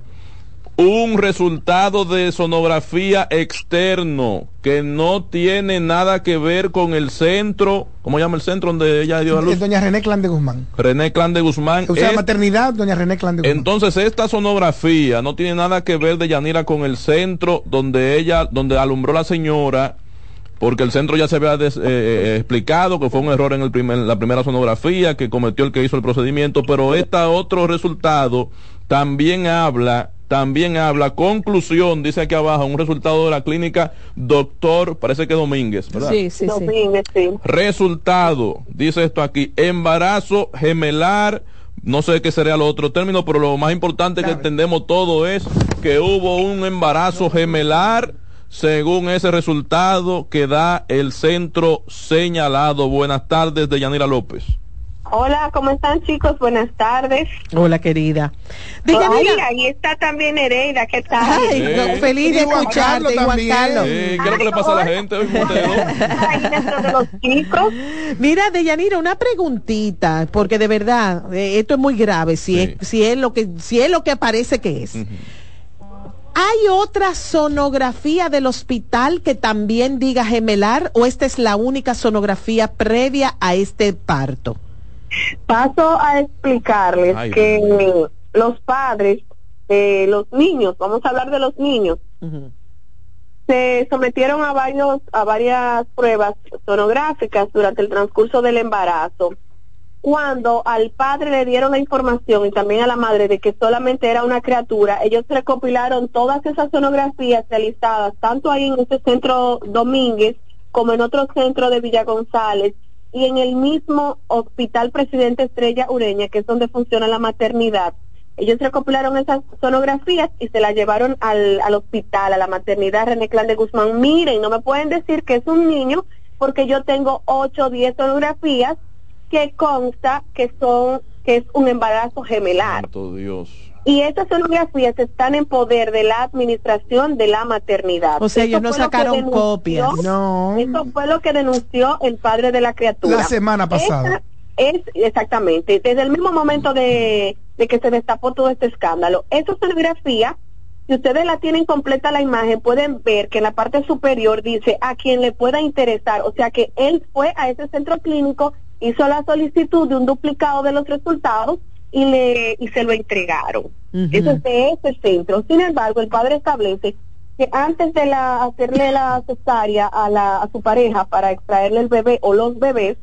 un resultado de sonografía externo que no tiene nada que ver con el centro, ¿cómo llama el centro donde ella dio a luz? doña René Clan de Guzmán. René Clan de Guzmán. O sea, Es- maternidad, doña René Clan de Guzmán. entonces esta sonografía no tiene nada que ver de Yanira con el centro donde ella, donde alumbró la señora, porque el centro ya se había des- eh, eh, explicado que fue un error en el primer, la primera sonografía que cometió el que hizo el procedimiento, pero este otro resultado también habla, también habla, conclusión, dice aquí abajo, un resultado de la clínica doctor, parece que Domínguez, ¿verdad? Sí, sí, sí. Domínguez, sí. Resultado, dice esto aquí, embarazo gemelar, no sé qué sería lo otro término, pero lo más importante que entendemos todo es que hubo un embarazo gemelar según ese resultado que da el centro señalado. Buenas tardes de Yanira López. Hola, ¿cómo están chicos? Buenas tardes. Hola, querida. Ay, Yanira. ahí está también Nereida, ¿qué tal? Ay, no, feliz de Juan escucharte, Carlos y Juan. Carlos. Eh, ¿Qué es lo que le pasa a la gente? hoy? Mira, Deyanira, una preguntita, porque de verdad, eh, esto es muy grave, si, es, si, es lo que, si es lo que parece que es. ¿Hay otra sonografía del hospital que también diga gemelar o esta es la única sonografía previa a este parto? Paso a explicarles Ay, que los padres de los niños, vamos a hablar de los niños, se sometieron a varios a varias pruebas sonográficas durante el transcurso del embarazo. Cuando al padre le dieron la información y también a la madre de que solamente era una criatura, ellos recopilaron todas esas sonografías realizadas tanto ahí en este centro Domínguez como en otro centro de Villa González y en el mismo Hospital Presidente Estrella Ureña, que es donde funciona la maternidad. Ellos recopilaron esas sonografías y se las llevaron al, al hospital, a la maternidad René Clan de Guzmán. Miren, no me pueden decir que es un niño porque yo tengo 8 o 10 sonografías que consta que son que es un embarazo gemelar. Dios. Y estas sonografías están en poder de la administración de la maternidad. O sea, ellos no sacaron denunció- copias. No. Eso fue lo que denunció el padre de la criatura. La semana pasada. Esa es exactamente, desde el mismo momento de, de que se destapó todo este escándalo. Esa sonografía, si ustedes la tienen completa la imagen, pueden ver que en la parte superior dice a quien le pueda interesar. O sea que él fue a ese centro clínico, hizo la solicitud de un duplicado de los resultados y le y se lo entregaron. Eso es de ese centro. Sin embargo, el padre establece que antes de la, hacerle la cesárea a, la, a su pareja para extraerle el bebé o los bebés,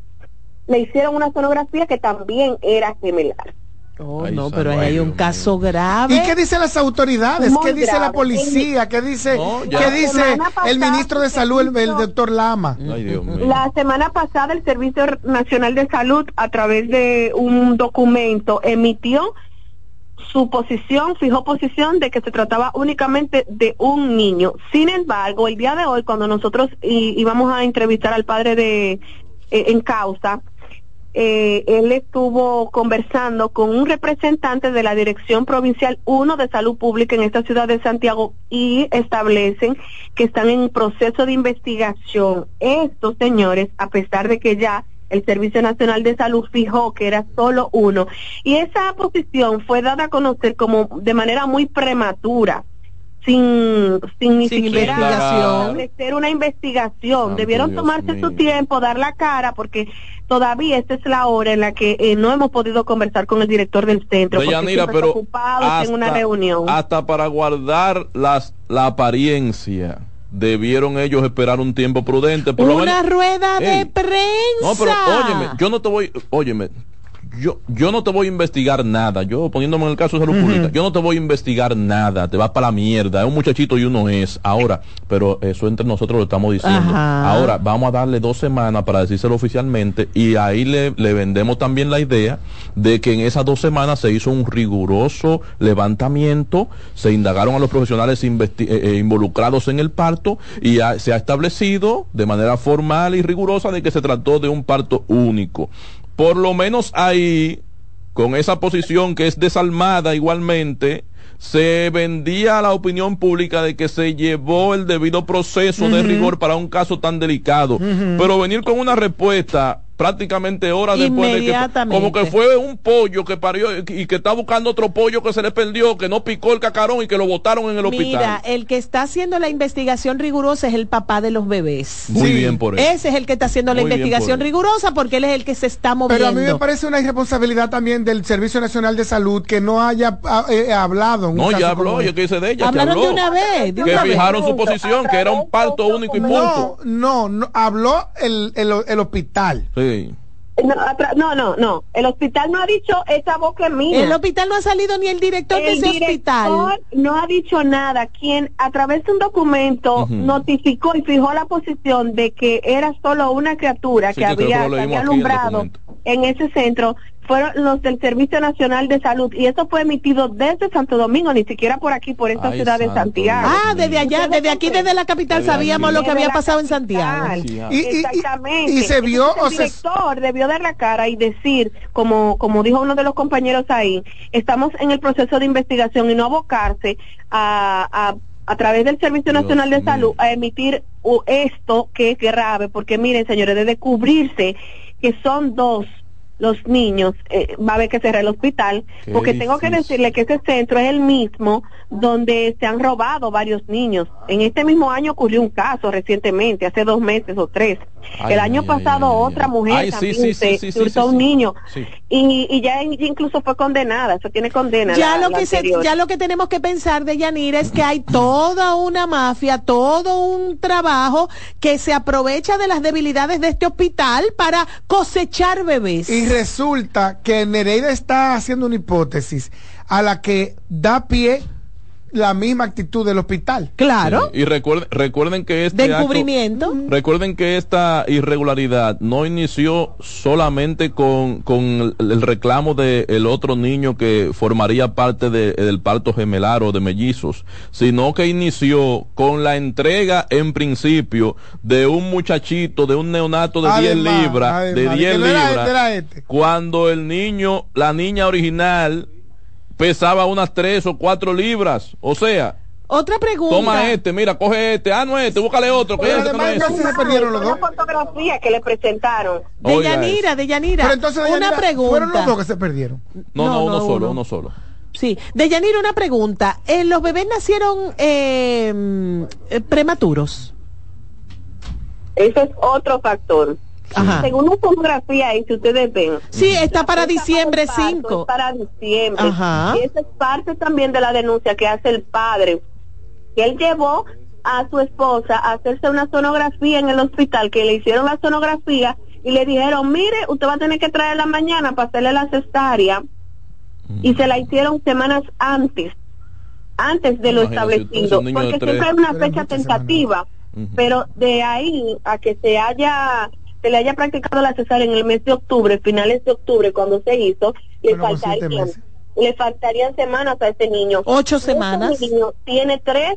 le hicieron una sonografía que también era gemelar. Oh, no, pero ahí hay un caso grave. ¿Y qué dicen las autoridades? Muy ¿Qué dice la policía? ¿Qué dice, No. ¿qué dice el ministro de Salud, el, doctor Lama? Ay, Dios mío. La semana pasada el Servicio Nacional de Salud, a través de un documento, emitió su posición, fijó posición de que se trataba únicamente de un niño. Sin embargo, el día de hoy, cuando nosotros íbamos a entrevistar al padre de eh, en causa, eh, él estuvo conversando con un representante de la Dirección Provincial 1 de Salud Pública en esta ciudad de Santiago y establecen que están en proceso de investigación. Estos señores, a pesar de que ya el Servicio Nacional de Salud fijó que era solo uno, y esa posición fue dada a conocer como de manera muy prematura. Sin, sin ni Sin siquiera establecer una investigación. Debieron Dios tomarse su tiempo, dar la cara, porque todavía esta es la hora en la que eh, no hemos podido conversar con el director del centro. porque pero está en una reunión. hasta para guardar las, la apariencia, debieron ellos esperar un tiempo prudente. Por Una menos- rueda de prensa. No, pero óyeme, yo no te voy, óyeme, yo, yo no te voy a investigar nada. Yo poniéndome en el caso de salud pública, yo no te voy a investigar nada. Te vas para la mierda. Es un muchachito y uno es. Ahora, pero eso entre nosotros lo estamos diciendo. Ajá. Ahora, vamos a darle dos semanas para decírselo oficialmente y ahí le, le vendemos también la idea de que en esas dos semanas se hizo un riguroso levantamiento, se indagaron a los profesionales eh, eh, involucrados en el parto y ha- se ha establecido de manera formal y rigurosa de que se trató de un parto único. Por lo menos ahí, con esa posición que es desalmada igualmente, se vendía a la opinión pública de que se llevó el debido proceso de rigor para un caso tan delicado. Pero venir con una respuesta prácticamente horas después de que como que fue un pollo que parió y que está buscando otro pollo que se le perdió, que no picó el cacarón y que lo botaron en el Mira, hospital. el que está haciendo la investigación rigurosa es el papá de los bebés. Muy bien por él. Ese es el que está haciendo la Muy investigación por rigurosa porque él es el que se está moviendo. Pero a mí me parece una irresponsabilidad también del Servicio Nacional de Salud que no haya ah, eh, hablado. en un No, ya habló, yo qué hice de ella, que Hablaron habló. de una vez, de que una vez. fijaron su posición, que era un parto único y punto. No, no, no, habló el, el, el hospital. Sí. No, atra- no, no, no. El hospital no ha dicho esa boca es mía. El hospital no ha salido ni el director de El ese director hospital. no ha dicho nada. Quien a través de un documento notificó y fijó la posición de que era solo una criatura Sí, que había, que alumbrado en ese centro fueron los del Servicio Nacional de Salud y eso fue emitido desde Santo Domingo, ni siquiera por aquí, por esta Ay, ciudad de Santiago. Ah, desde allá, desde aquí, desde la capital, Desde sabíamos aquí. lo que había Desde pasado en Santiago. capital. Y- y- y- Exactamente. y se vio, Entonces, o el director debió dar la cara y decir, como, como dijo uno de los compañeros ahí, estamos en el proceso de investigación y no abocarse a, a, a través del Servicio Dios Nacional de mío. Salud a emitir uh, esto que es grave, porque miren, señores, de descubrirse que son dos los niños, eh, va a haber que cerrar el hospital, Qué porque tengo que decirle que ese centro es el mismo donde se han robado varios niños. En este mismo año ocurrió un caso recientemente, hace dos meses o tres. Ay, el año ay, pasado ay, otra ay. mujer también sí, se, sí, un sí. niño Sí. y, y ya in- incluso fue condenada, eso tiene condena. Ya la- lo la que se, ya lo que tenemos que pensar de Yanira es que hay toda una mafia, todo un trabajo que se aprovecha de las debilidades de este hospital para cosechar bebés. Y resulta que Nereida está haciendo una hipótesis a la que da pie la misma actitud del hospital. Claro, Sí, Y recuerden, recuerden que este de acto- encubrimiento. Recuerden que esta irregularidad no inició solamente con, con el, el reclamo del el otro niño que formaría parte de- del parto gemelar o de mellizos, sino que inició con la entrega en principio de un muchachito, de un neonato de 10 Además, libras, además, de que 10 no era libras, este, era este. cuando el niño, la niña original pesaba unas 3 o 4 libras, o sea, Otra pregunta. Toma este, mira, coge este. Ah, no es este, búscale otro. Que Pero este, que no además no este. se perdieron los dos. Una fotografía que le presentaron. De Oiga Yanira, de Yanira. Pero entonces, una Yanira, pregunta. fueron los dos que se perdieron. No, no, No, uno no, solo, uno. uno solo. Sí, de Yanira una pregunta. Eh, ¿Los bebés nacieron eh, prematuros? Ese es otro factor. Ajá. Según una fotografía ahí, si ustedes ven. Sí, está para diciembre del parto 5. es Para diciembre. Ajá. Y esa es parte también de la denuncia que hace el padre. Que él llevó a su esposa a hacerse una sonografía en el hospital, que le hicieron la sonografía y le dijeron, mire, usted va a tener que traerla mañana para hacerle la cesárea. y se la hicieron semanas antes, antes de lo Imagínate, establecido, porque siempre hay una fecha tentativa, pero de ahí a que se haya se le haya practicado la cesárea en el mes de octubre, finales de octubre cuando se hizo, le meses. le faltarían semanas a ese niño. Ocho Ese semanas. niño tiene tres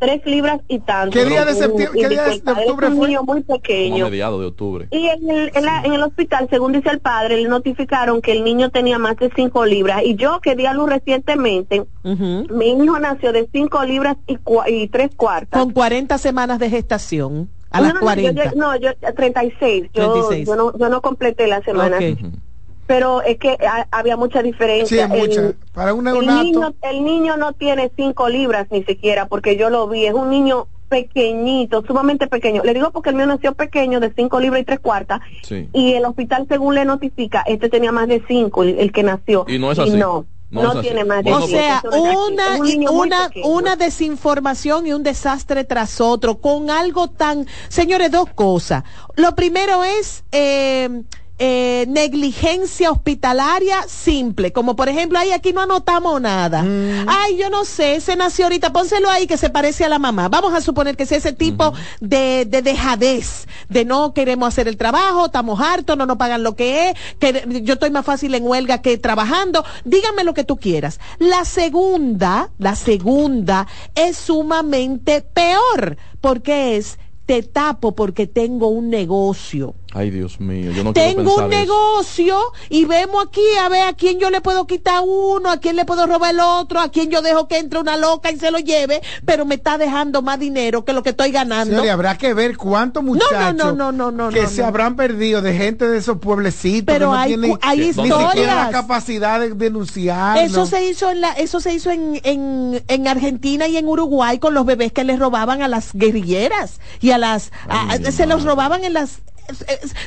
tres libras y tanto. ¿Qué día de septiembre- qué día de dificultad. octubre es un fue? niño muy Como pequeño. mediados de octubre. Y en el, en, la- en el hospital, según dice el padre, le notificaron que el niño tenía más de 5 libras. Y yo que di a luz recientemente, mi hijo nació de 5 libras y, cua- y 3 cuartas. Con 40 semanas de gestación. A no, las no, 40. Yo, no, yo 36. Yo, 36. yo, no, yo no completé la semana. Pero es que ha- había mucha diferencia. Sí, mucha. El- Para un el neonato. niño, el niño no tiene 5 libras ni siquiera, porque yo lo vi. Es un niño pequeñito, sumamente pequeño. Le digo porque el mío nació pequeño, de 5 libras y 3 cuartas. Sí. Y el hospital, según le notifica, este tenía más de 5, el, el que nació. Y no es así. no, No tiene más de O sea, una, un una, una desinformación y un desastre tras otro, con algo tan... Señores, dos cosas. Lo primero es... eh, eh, negligencia hospitalaria simple, como por ejemplo, ay, aquí no anotamos nada. Ay, yo no sé, se nació ahorita, pónselo ahí que se parece a la mamá. Vamos a suponer que sea ese tipo de, de dejadez, de no queremos hacer el trabajo, estamos hartos, no nos pagan lo que es, que yo estoy más fácil en huelga que trabajando. Dígame lo que tú quieras. La segunda, la segunda es sumamente peor, porque es te tapo porque tengo un negocio. Ay, Dios mío, yo no quiero Tengo un eso. negocio y vemos aquí a ver a quién yo le puedo quitar uno, a quién le puedo robar el otro, a quién yo dejo que entre una loca y se lo lleve, pero me está dejando más dinero que lo que estoy ganando. Señores, habrá que ver cuántos muchachos no, no, no, no, que no, se habrán perdido de gente de esos pueblecitos Pero que no hay tienen hay ni historias. siquiera la capacidad de denunciar. Eso se hizo en la, eso se hizo en, en, en Argentina y en Uruguay con los bebés que les robaban a las guerrilleras y a las a- se los robaban en las eh,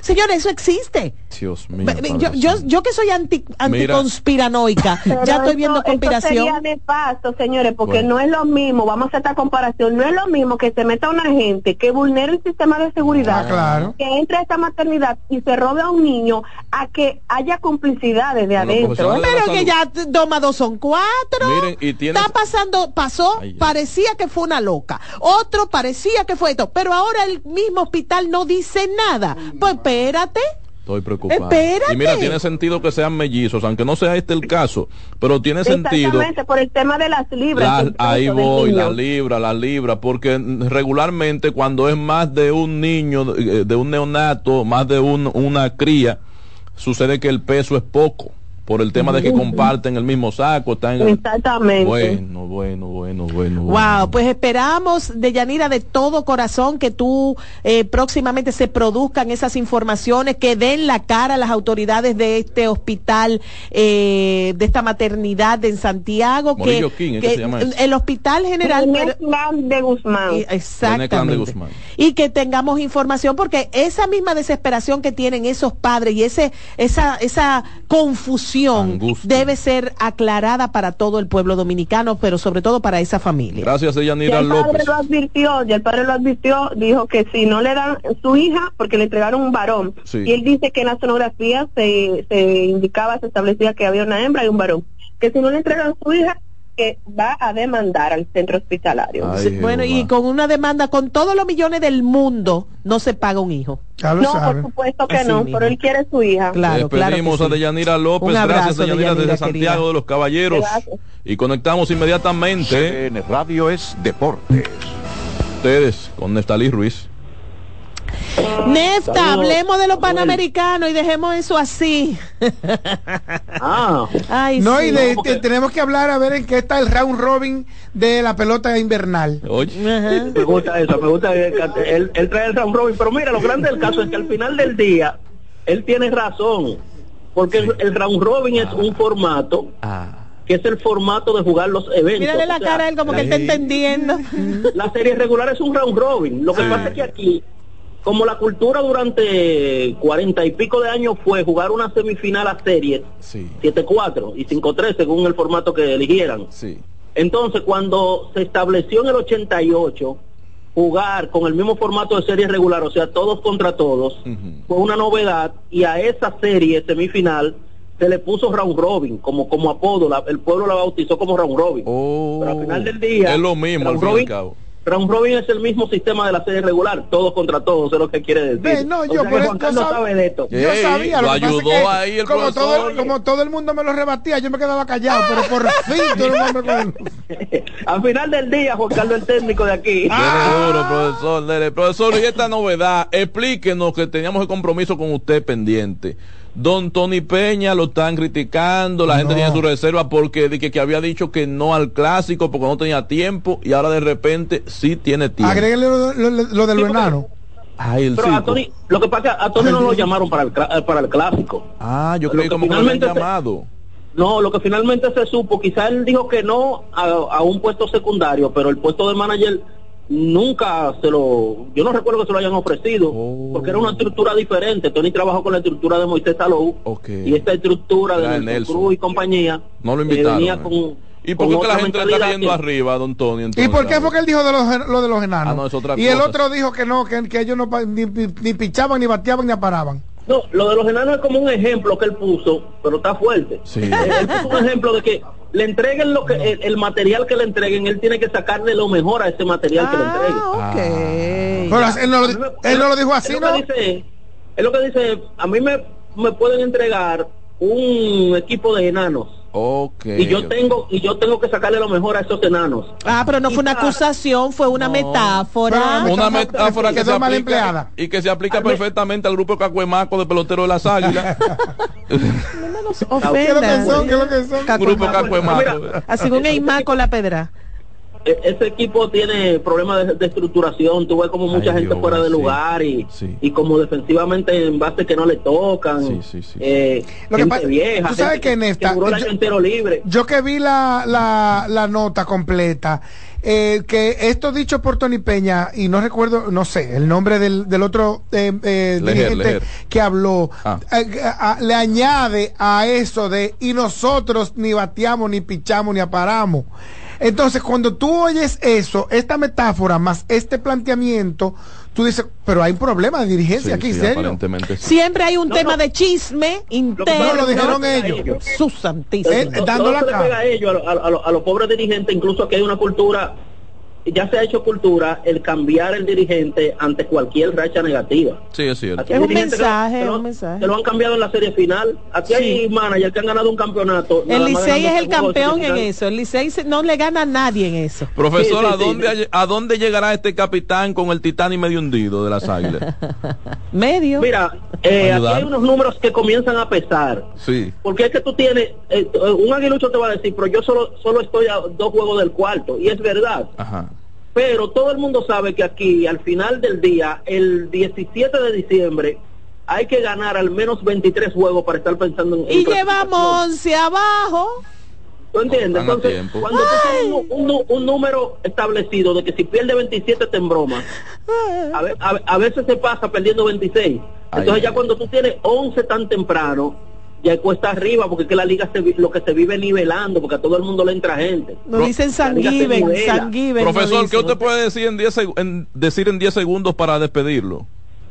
señores, eso existe. Dios mío. Yo, yo, yo que soy anti, anticonspiranoica, (laughs) Pero ya estoy viendo eso conspiración. sería nefasto, señores, porque Bueno. no es lo mismo, vamos a hacer esta comparación, no es lo mismo que se meta una gente que vulnere el sistema de seguridad, Ah, claro. que entre a esta maternidad y se robe a un niño, a que haya complicidades de adentro. Pero que ya dos más dos son cuatro. Miren, y tiene- Está pasando, pasó, ay. parecía que fue una loca. Otro parecía que fue esto. Pero ahora el mismo hospital no dice nada. Pues espérate. Estoy preocupado. Espérate. Y mira, tiene sentido que sean mellizos, aunque no sea este el caso, pero tiene sentido. Exactamente, por el tema de las libras. La- ahí voy, la libra, la libra, porque regularmente cuando es más de un niño, eh, de un neonato, más de un- una cría, sucede que el peso es poco, por el tema de que comparten el mismo saco, están en Exactamente. Bueno, bueno, bueno, bueno. Wow, pues esperamos, Deyanira, de todo corazón que tú eh, próximamente se produzcan esas informaciones, que den la cara a las autoridades de este hospital, eh, de esta maternidad en Santiago, que, Morillo King, ¿es que que se llama eso? el hospital general... René Clan de Guzmán. Clan de Exactamente. Guzmán. Y que tengamos información, porque esa misma desesperación que tienen esos padres y ese, esa, esa confusión Angustia. debe ser aclarada para todo el pueblo dominicano, pero sobre todo para esa familia. Gracias, Y Deyanira el padre López. lo advirtió, y el padre lo advirtió, dijo que si no le dan su hija, porque le entregaron un varón, Sí. y él dice que en la sonografía se, se indicaba, se establecía que había una hembra y un varón, que si no le entregan su hija, que va a demandar al centro hospitalario. Ay, bueno, y con una demanda, con todos los millones del mundo, no se paga un hijo. No, por supuesto que Así no, mismo. pero él quiere su hija. Claro, claro. Despedimos a sí. Deyanira López. Un Gracias, Deyanira, Deyanira, desde Santiago de los Caballeros. Gracias. Y conectamos inmediatamente CDN Radio es Deportes. ustedes con Nestalí Ruiz. Nefta, Saludos. hablemos de los panamericanos y dejemos eso así. Ah, Ay, No, sí. y de- te- tenemos que hablar a ver en qué está el round robin de la pelota invernal. Oye, me gusta eso, me gusta él, él trae el round robin, pero mira, lo grande del caso es que al final del día, él tiene razón, porque el, el round robin es un formato ah, que es el formato de jugar los eventos. Mírale la O sea, cara a él como que él está entendiendo. La serie regular es un round robin. Lo que Sí. pasa es que aquí, como la cultura durante cuarenta y pico de años fue jugar una semifinal a series, sí, 7-4 y 5-3 según el formato que eligieran. sí. Entonces, cuando se estableció en el 88 jugar con el mismo formato de serie regular, o sea, todos contra todos, fue una novedad y a esa serie semifinal se le puso round robin como como apodo, la- el pueblo la bautizó como round robin. Pero al final del día Es lo mismo, al round fin y al robin, cabo. Round robin es el mismo sistema de la serie regular, todos contra todos, es lo que quiere decir. No, O yo sea por Carlos sab- sabe de esto. Yo sabía, lo, es que ahí el como, todo, profesor. el- como todo el mundo me lo rebatía, yo me quedaba callado, pero por fin todo el mundo me (laughs) con- Al final del día, Juan Carlos el técnico de aquí. Dele duro, profesor, dele. Profesor, y esta novedad, explíquenos que teníamos el compromiso con usted pendiente. Don Tony Peña lo están criticando, la gente tiene su reserva porque que, que había dicho que no al clásico porque no tenía tiempo y ahora de repente sí tiene tiempo. Agréguenle lo, lo- lo de lo enano. Ay, el Pero a. Tony, lo que pasa es que a Tony no lo llamaron para el, eh, para el clásico. Ah, yo Lo creí que como que lo habían finalmente se- llamado. No, lo que finalmente se supo, quizá él dijo que no a, a un puesto secundario, pero el puesto de manager nunca se lo, yo no recuerdo que se lo hayan ofrecido, porque era una estructura diferente. Tony trabajó con la estructura de Moisés Salou y esta estructura de Nelson. Cruz y compañía No lo eh, invitaron. venía eh. con, ¿Y por qué que la gente le está mentalidad yendo que- arriba, don Tony? ¿Y por qué fue que él dijo de los, lo de los enanos? Ah, no, es otra y el otro dijo que no, que, que ellos no ni, ni, ni pichaban, ni bateaban, ni aparaban. No, lo de los enanos es como un ejemplo que él puso, pero está fuerte. Sí. Él, (laughs) él puso un ejemplo de que le entreguen lo que el, el material que le entreguen, él tiene que sacarle lo mejor a ese material que le entreguen. Pero él no lo, él no lo dijo así, es ¿no? lo que dice, es lo que dice, a mí me, me pueden entregar un equipo de enanos Ok. y yo tengo y yo tengo que sacarle lo mejor a esos enanos. Ah, pero no fue una acusación, fue una metáfora. Una metáfora que se quedó mal empleada. y que se aplica perfectamente al grupo cacuemaco de pelotero de las águilas. (laughs) Ofendan. ¿Qué es lo que son? ¿Qué es lo que son? grupo cacuemaco. Así un Eimar con la pedra. E- ese equipo tiene problemas de, de estructuración, tú ves como mucha Ay, gente Dios, fuera de sí. lugar y, Sí. y como defensivamente en base que no le tocan, eh, Lo que pasa- vieja, tú sabes gente que en esta- duró el año yo- entero libre. Yo que vi la, la, la nota completa, eh, que esto dicho por Tony Peña, y no recuerdo, no sé, el nombre del, del otro eh, eh, dirigente que habló, Ah. eh, a- a- le añade a eso de, y nosotros ni bateamos, ni pichamos, ni aparamos. Entonces, cuando tú oyes eso, esta metáfora más este planteamiento, tú dices, pero hay un problema de dirigencia aquí, Sí, ¿serio? aparentemente sí. Siempre hay un tema de chisme interno. No, lo dijeron ellos. Sus santísimos. Eh, dando la cara. a ellos, a, lo- a lo- a lo- a los pobres dirigentes, incluso aquí hay una cultura, ya se ha hecho cultura el cambiar el dirigente ante cualquier racha negativa. Sí, es cierto. Aquí Es un dirigentes que lo- mensaje, que lo, es un mensaje. que lo han cambiado en la serie final. Aquí hay managers que han ganado un campeonato. El Licey es el campeón en eso. El Licey se- no le gana a nadie en eso. Profesor, Sí, sí, ¿a, sí, dónde, sí. ¿a dónde llegará este capitán con el titán y medio hundido de las águilas? (laughs) Medio. Mira, eh, aquí hay unos números que comienzan a pesar. Sí. Porque es que tú tienes, eh, un aguilucho te va a decir, pero yo solo, solo estoy a dos juegos del cuarto. Y es verdad. Ajá. Pero todo el mundo sabe que aquí, al final del día, el 17 de diciembre, hay que ganar al menos 23 juegos para estar pensando en... Y llevamos 11 abajo. ¿Tú entiendes? Entonces, tiempo. cuando tú tienes un, un nu- un número establecido de que si pierde 27 te embroma, a, ve- a a veces se pasa perdiendo 26. Entonces Ay, ya ay. cuando tú tienes 11 tan temprano, ya cuesta arriba porque es que la liga se, vi- lo que se vive nivelando, porque a todo el mundo le entra gente. Nos dicen San La liga se Given, nivela. San Given. nos Profesor, ¿qué usted puede decir en 10 seg- en- decir en 10 segundos para despedirlo?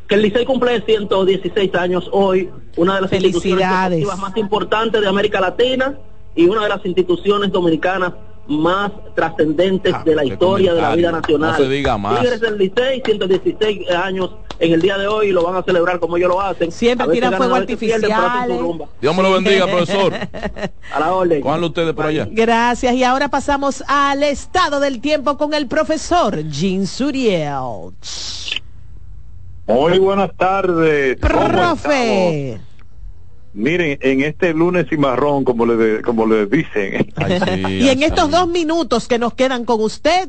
que el Licey cumple 116 años hoy, una de las instituciones más importantes de América Latina y una de las instituciones dominicanas más trascendentes Ah, de la historia de la vida nacional. No se diga más. Tigres del Licey, 116 años en el día de hoy y lo van a celebrar como ellos lo hacen. Siempre tiran ganan, fuegos a veces pierden. Dios me lo bendiga, profesor. A la orden. Cójanlo ustedes por allá. Gracias. Y ahora pasamos al estado del tiempo con el profesor Jean Suriel. Muy buenas tardes. Profe. Miren, en este lunes y marrón, como le, de- como le dicen. Ay, sí, (laughs) Y en estos dos minutos que nos quedan con usted,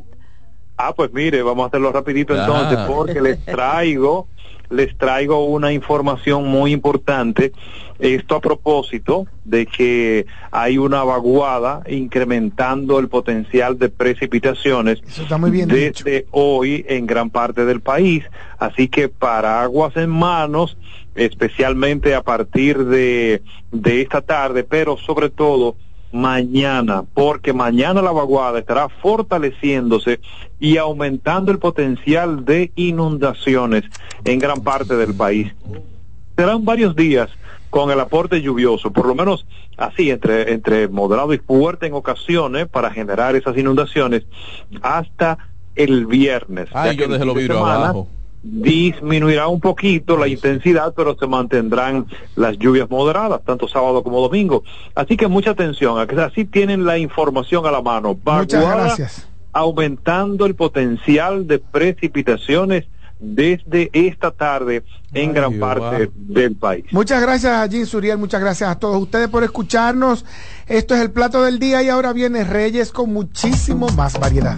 Ah, pues mire, vamos a hacerlo rapidito Ah. entonces, porque les (laughs) traigo, les traigo una información muy importante. Esto a propósito de que hay una vaguada incrementando el potencial de precipitaciones Eso está muy bien dicho. desde hoy en gran parte del país. Así que paraguas en manos, especialmente a partir de, de esta tarde, pero sobre todo mañana, porque mañana la vaguada estará fortaleciéndose y aumentando el potencial de inundaciones en gran parte del país. Serán varios días con el aporte lluvioso, por lo menos así, entre, entre moderado y fuerte en ocasiones para generar esas inundaciones, hasta el viernes. Ay, yo dejé los vidrios abajo disminuirá un poquito la intensidad, pero se mantendrán las lluvias moderadas, tanto sábado como domingo. Así que mucha atención, así tienen la información a la mano. Muchas gracias. Aumentando el potencial de precipitaciones desde esta tarde en gran parte del país. Muchas gracias a Jim Suriel, muchas gracias a todos ustedes por escucharnos. Esto es el plato del día y ahora viene Reyes con muchísimo más variedad.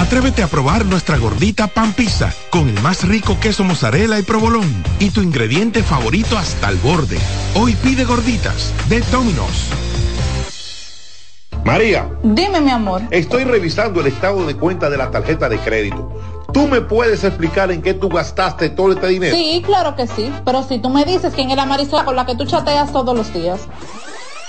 Atrévete a probar nuestra gordita pan pizza con el más rico queso mozzarella y provolón y tu ingrediente favorito hasta el borde. Hoy pide gorditas de Domino's. María. Dime, mi amor. Estoy revisando el estado de cuenta de la tarjeta de crédito. ¿Tú me puedes explicar en qué tú gastaste todo este dinero? Sí, claro que sí. Pero si tú me dices quién es la Marisol con la que tú chateas todos los días.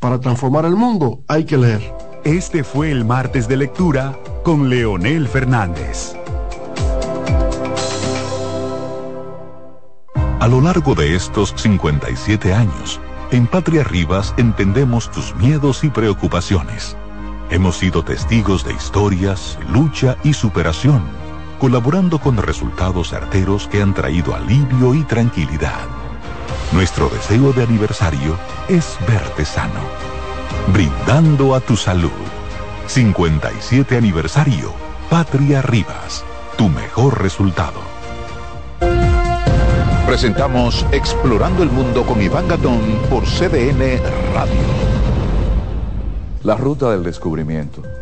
Para transformar el mundo hay que leer. Este fue el martes de lectura con Leonel Fernández. A lo largo de estos 57 años, en Patria Rivas entendemos tus miedos y preocupaciones. Hemos sido testigos de historias, lucha y superación, colaborando con resultados certeros que han traído alivio y tranquilidad. Nuestro deseo de aniversario es verte sano. Brindando a tu salud. 57 aniversario. Patria Rivas. Tu mejor resultado. Presentamos Explorando el Mundo con Iván Gatón por CDN Radio. La ruta del descubrimiento.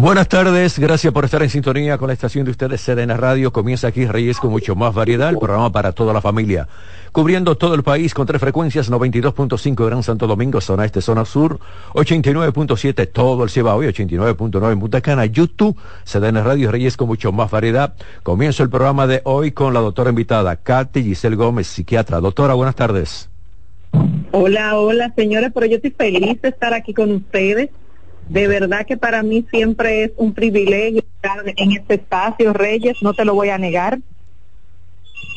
Buenas tardes, gracias por estar en sintonía con la estación de ustedes, CDN Radio. Comienza aquí Reyes con mucho más variedad, el programa para toda la familia. Cubriendo todo el país con tres frecuencias, 92.5 Gran Santo Domingo, zona este, zona sur, 89.7 todo el Cibao y 89.9 en Punta Cana, YouTube, CDN Radio Reyes con mucho más variedad. Comienzo el programa de hoy con la doctora invitada, Katy Giselle Gómez, psiquiatra. Doctora, buenas tardes. Hola, hola señora, pero yo estoy feliz de estar aquí con ustedes. De verdad que para mí siempre es un privilegio estar en este espacio, Reyes, no te lo voy a negar.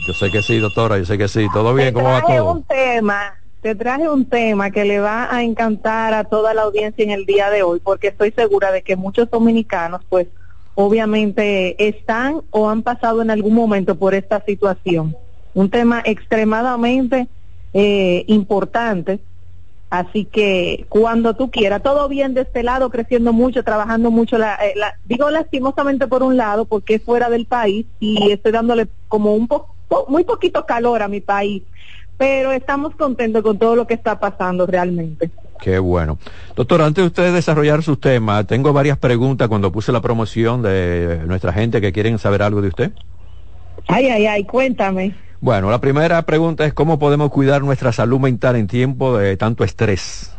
Yo sé que sí, doctora, yo sé que sí. ¿Todo bien? ¿Cómo va Te traje todo? un tema, te traje un tema que le va a encantar a toda la audiencia en el día de hoy, porque estoy segura de que muchos dominicanos, pues, obviamente están o han pasado en algún momento por esta situación. Un tema extremadamente eh, importante Así que cuando tú quieras, todo bien de este lado, creciendo mucho, trabajando mucho. La, eh, la- digo lastimosamente por un lado, porque es fuera del país y estoy dándole como un po, po- muy poquito calor a mi país, pero estamos contentos con todo lo que está pasando realmente. Qué bueno. Doctor, antes de usted desarrollar sus temas, tengo varias preguntas cuando puse la promoción de nuestra gente que quieren saber algo de usted. Ay, ay, ay, cuéntame. Bueno, la primera pregunta es cómo podemos cuidar nuestra salud mental en tiempo de tanto estrés.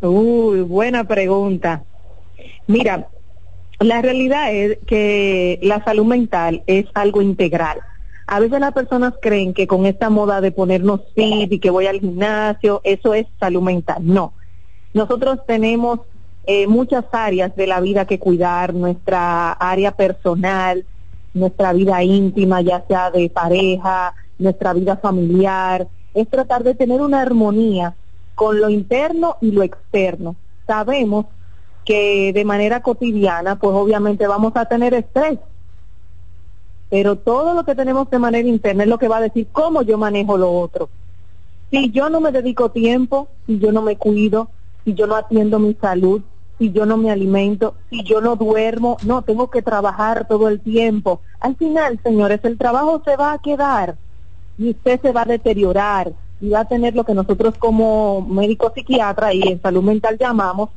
Uy, buena pregunta. Mira, la realidad es que la salud mental es algo integral. A veces las personas creen que con esta moda de ponernos fit y que voy al gimnasio, eso es salud mental. No. Nosotros tenemos eh, muchas áreas de la vida que cuidar, nuestra área personal, nuestra vida íntima, ya sea de pareja, nuestra vida familiar, es tratar de tener una armonía con lo interno y lo externo. Sabemos que de manera cotidiana, pues obviamente vamos a tener estrés, pero todo lo que tenemos de manera interna es lo que va a decir cómo yo manejo lo otro. Si yo no me dedico tiempo, si yo no me cuido, si yo no atiendo mi salud, si yo no me alimento, si yo no duermo, no, tengo que trabajar todo el tiempo. Al final, señores, el trabajo se va a quedar y usted se va a deteriorar, y va a tener lo que nosotros como médicos psiquiatras y en salud mental llamamos,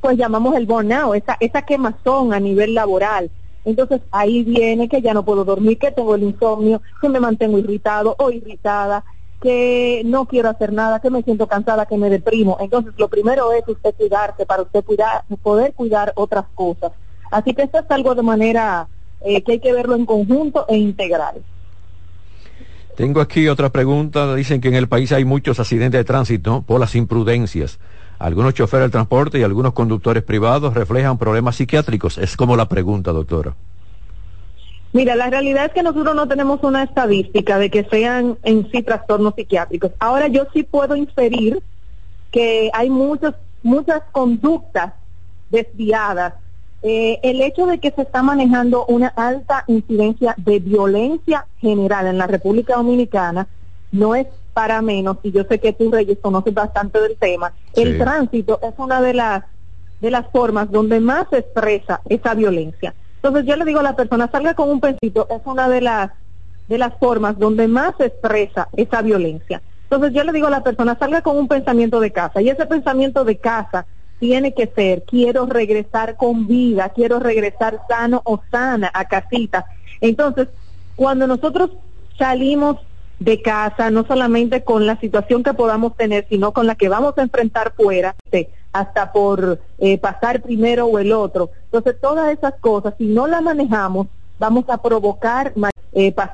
pues llamamos el burnout, esa, esa quemazón a nivel laboral. Entonces ahí viene que ya no puedo dormir, que tengo el insomnio, que me mantengo irritado o irritada, que no quiero hacer nada, que me siento cansada, que me deprimo. Entonces lo primero es usted cuidarse para usted cuidar, poder cuidar otras cosas. Así que esto es algo de manera eh, que hay que verlo en conjunto e integral. Tengo aquí otra pregunta. Dicen que en el país hay muchos accidentes de tránsito por las imprudencias. Algunos choferes del transporte y algunos conductores privados reflejan problemas psiquiátricos. Es como la pregunta, doctora. Mira, la realidad es que nosotros no tenemos una estadística de que sean en sí trastornos psiquiátricos. Ahora yo sí puedo inferir que hay muchos, muchas conductas desviadas. Eh, el hecho de que se está manejando una alta incidencia de violencia general en la República Dominicana no es para menos, y yo sé que tú, Reyes, conoces bastante del tema, el tránsito es una de las, de las formas donde más se expresa esa violencia. Entonces yo le digo a la persona, salga con un pensito, es una de las, de las formas donde más se expresa esa violencia. Entonces yo le digo a la persona, salga con un pensamiento de casa, y ese pensamiento de casa tiene que ser, quiero regresar con vida, quiero regresar sano o sana a casita. Entonces, cuando nosotros salimos de casa, no solamente con la situación que podamos tener, sino con la que vamos a enfrentar fuera, hasta por eh, pasar primero o el otro. Entonces, todas esas cosas, si no las manejamos, vamos a provocar eh, pasar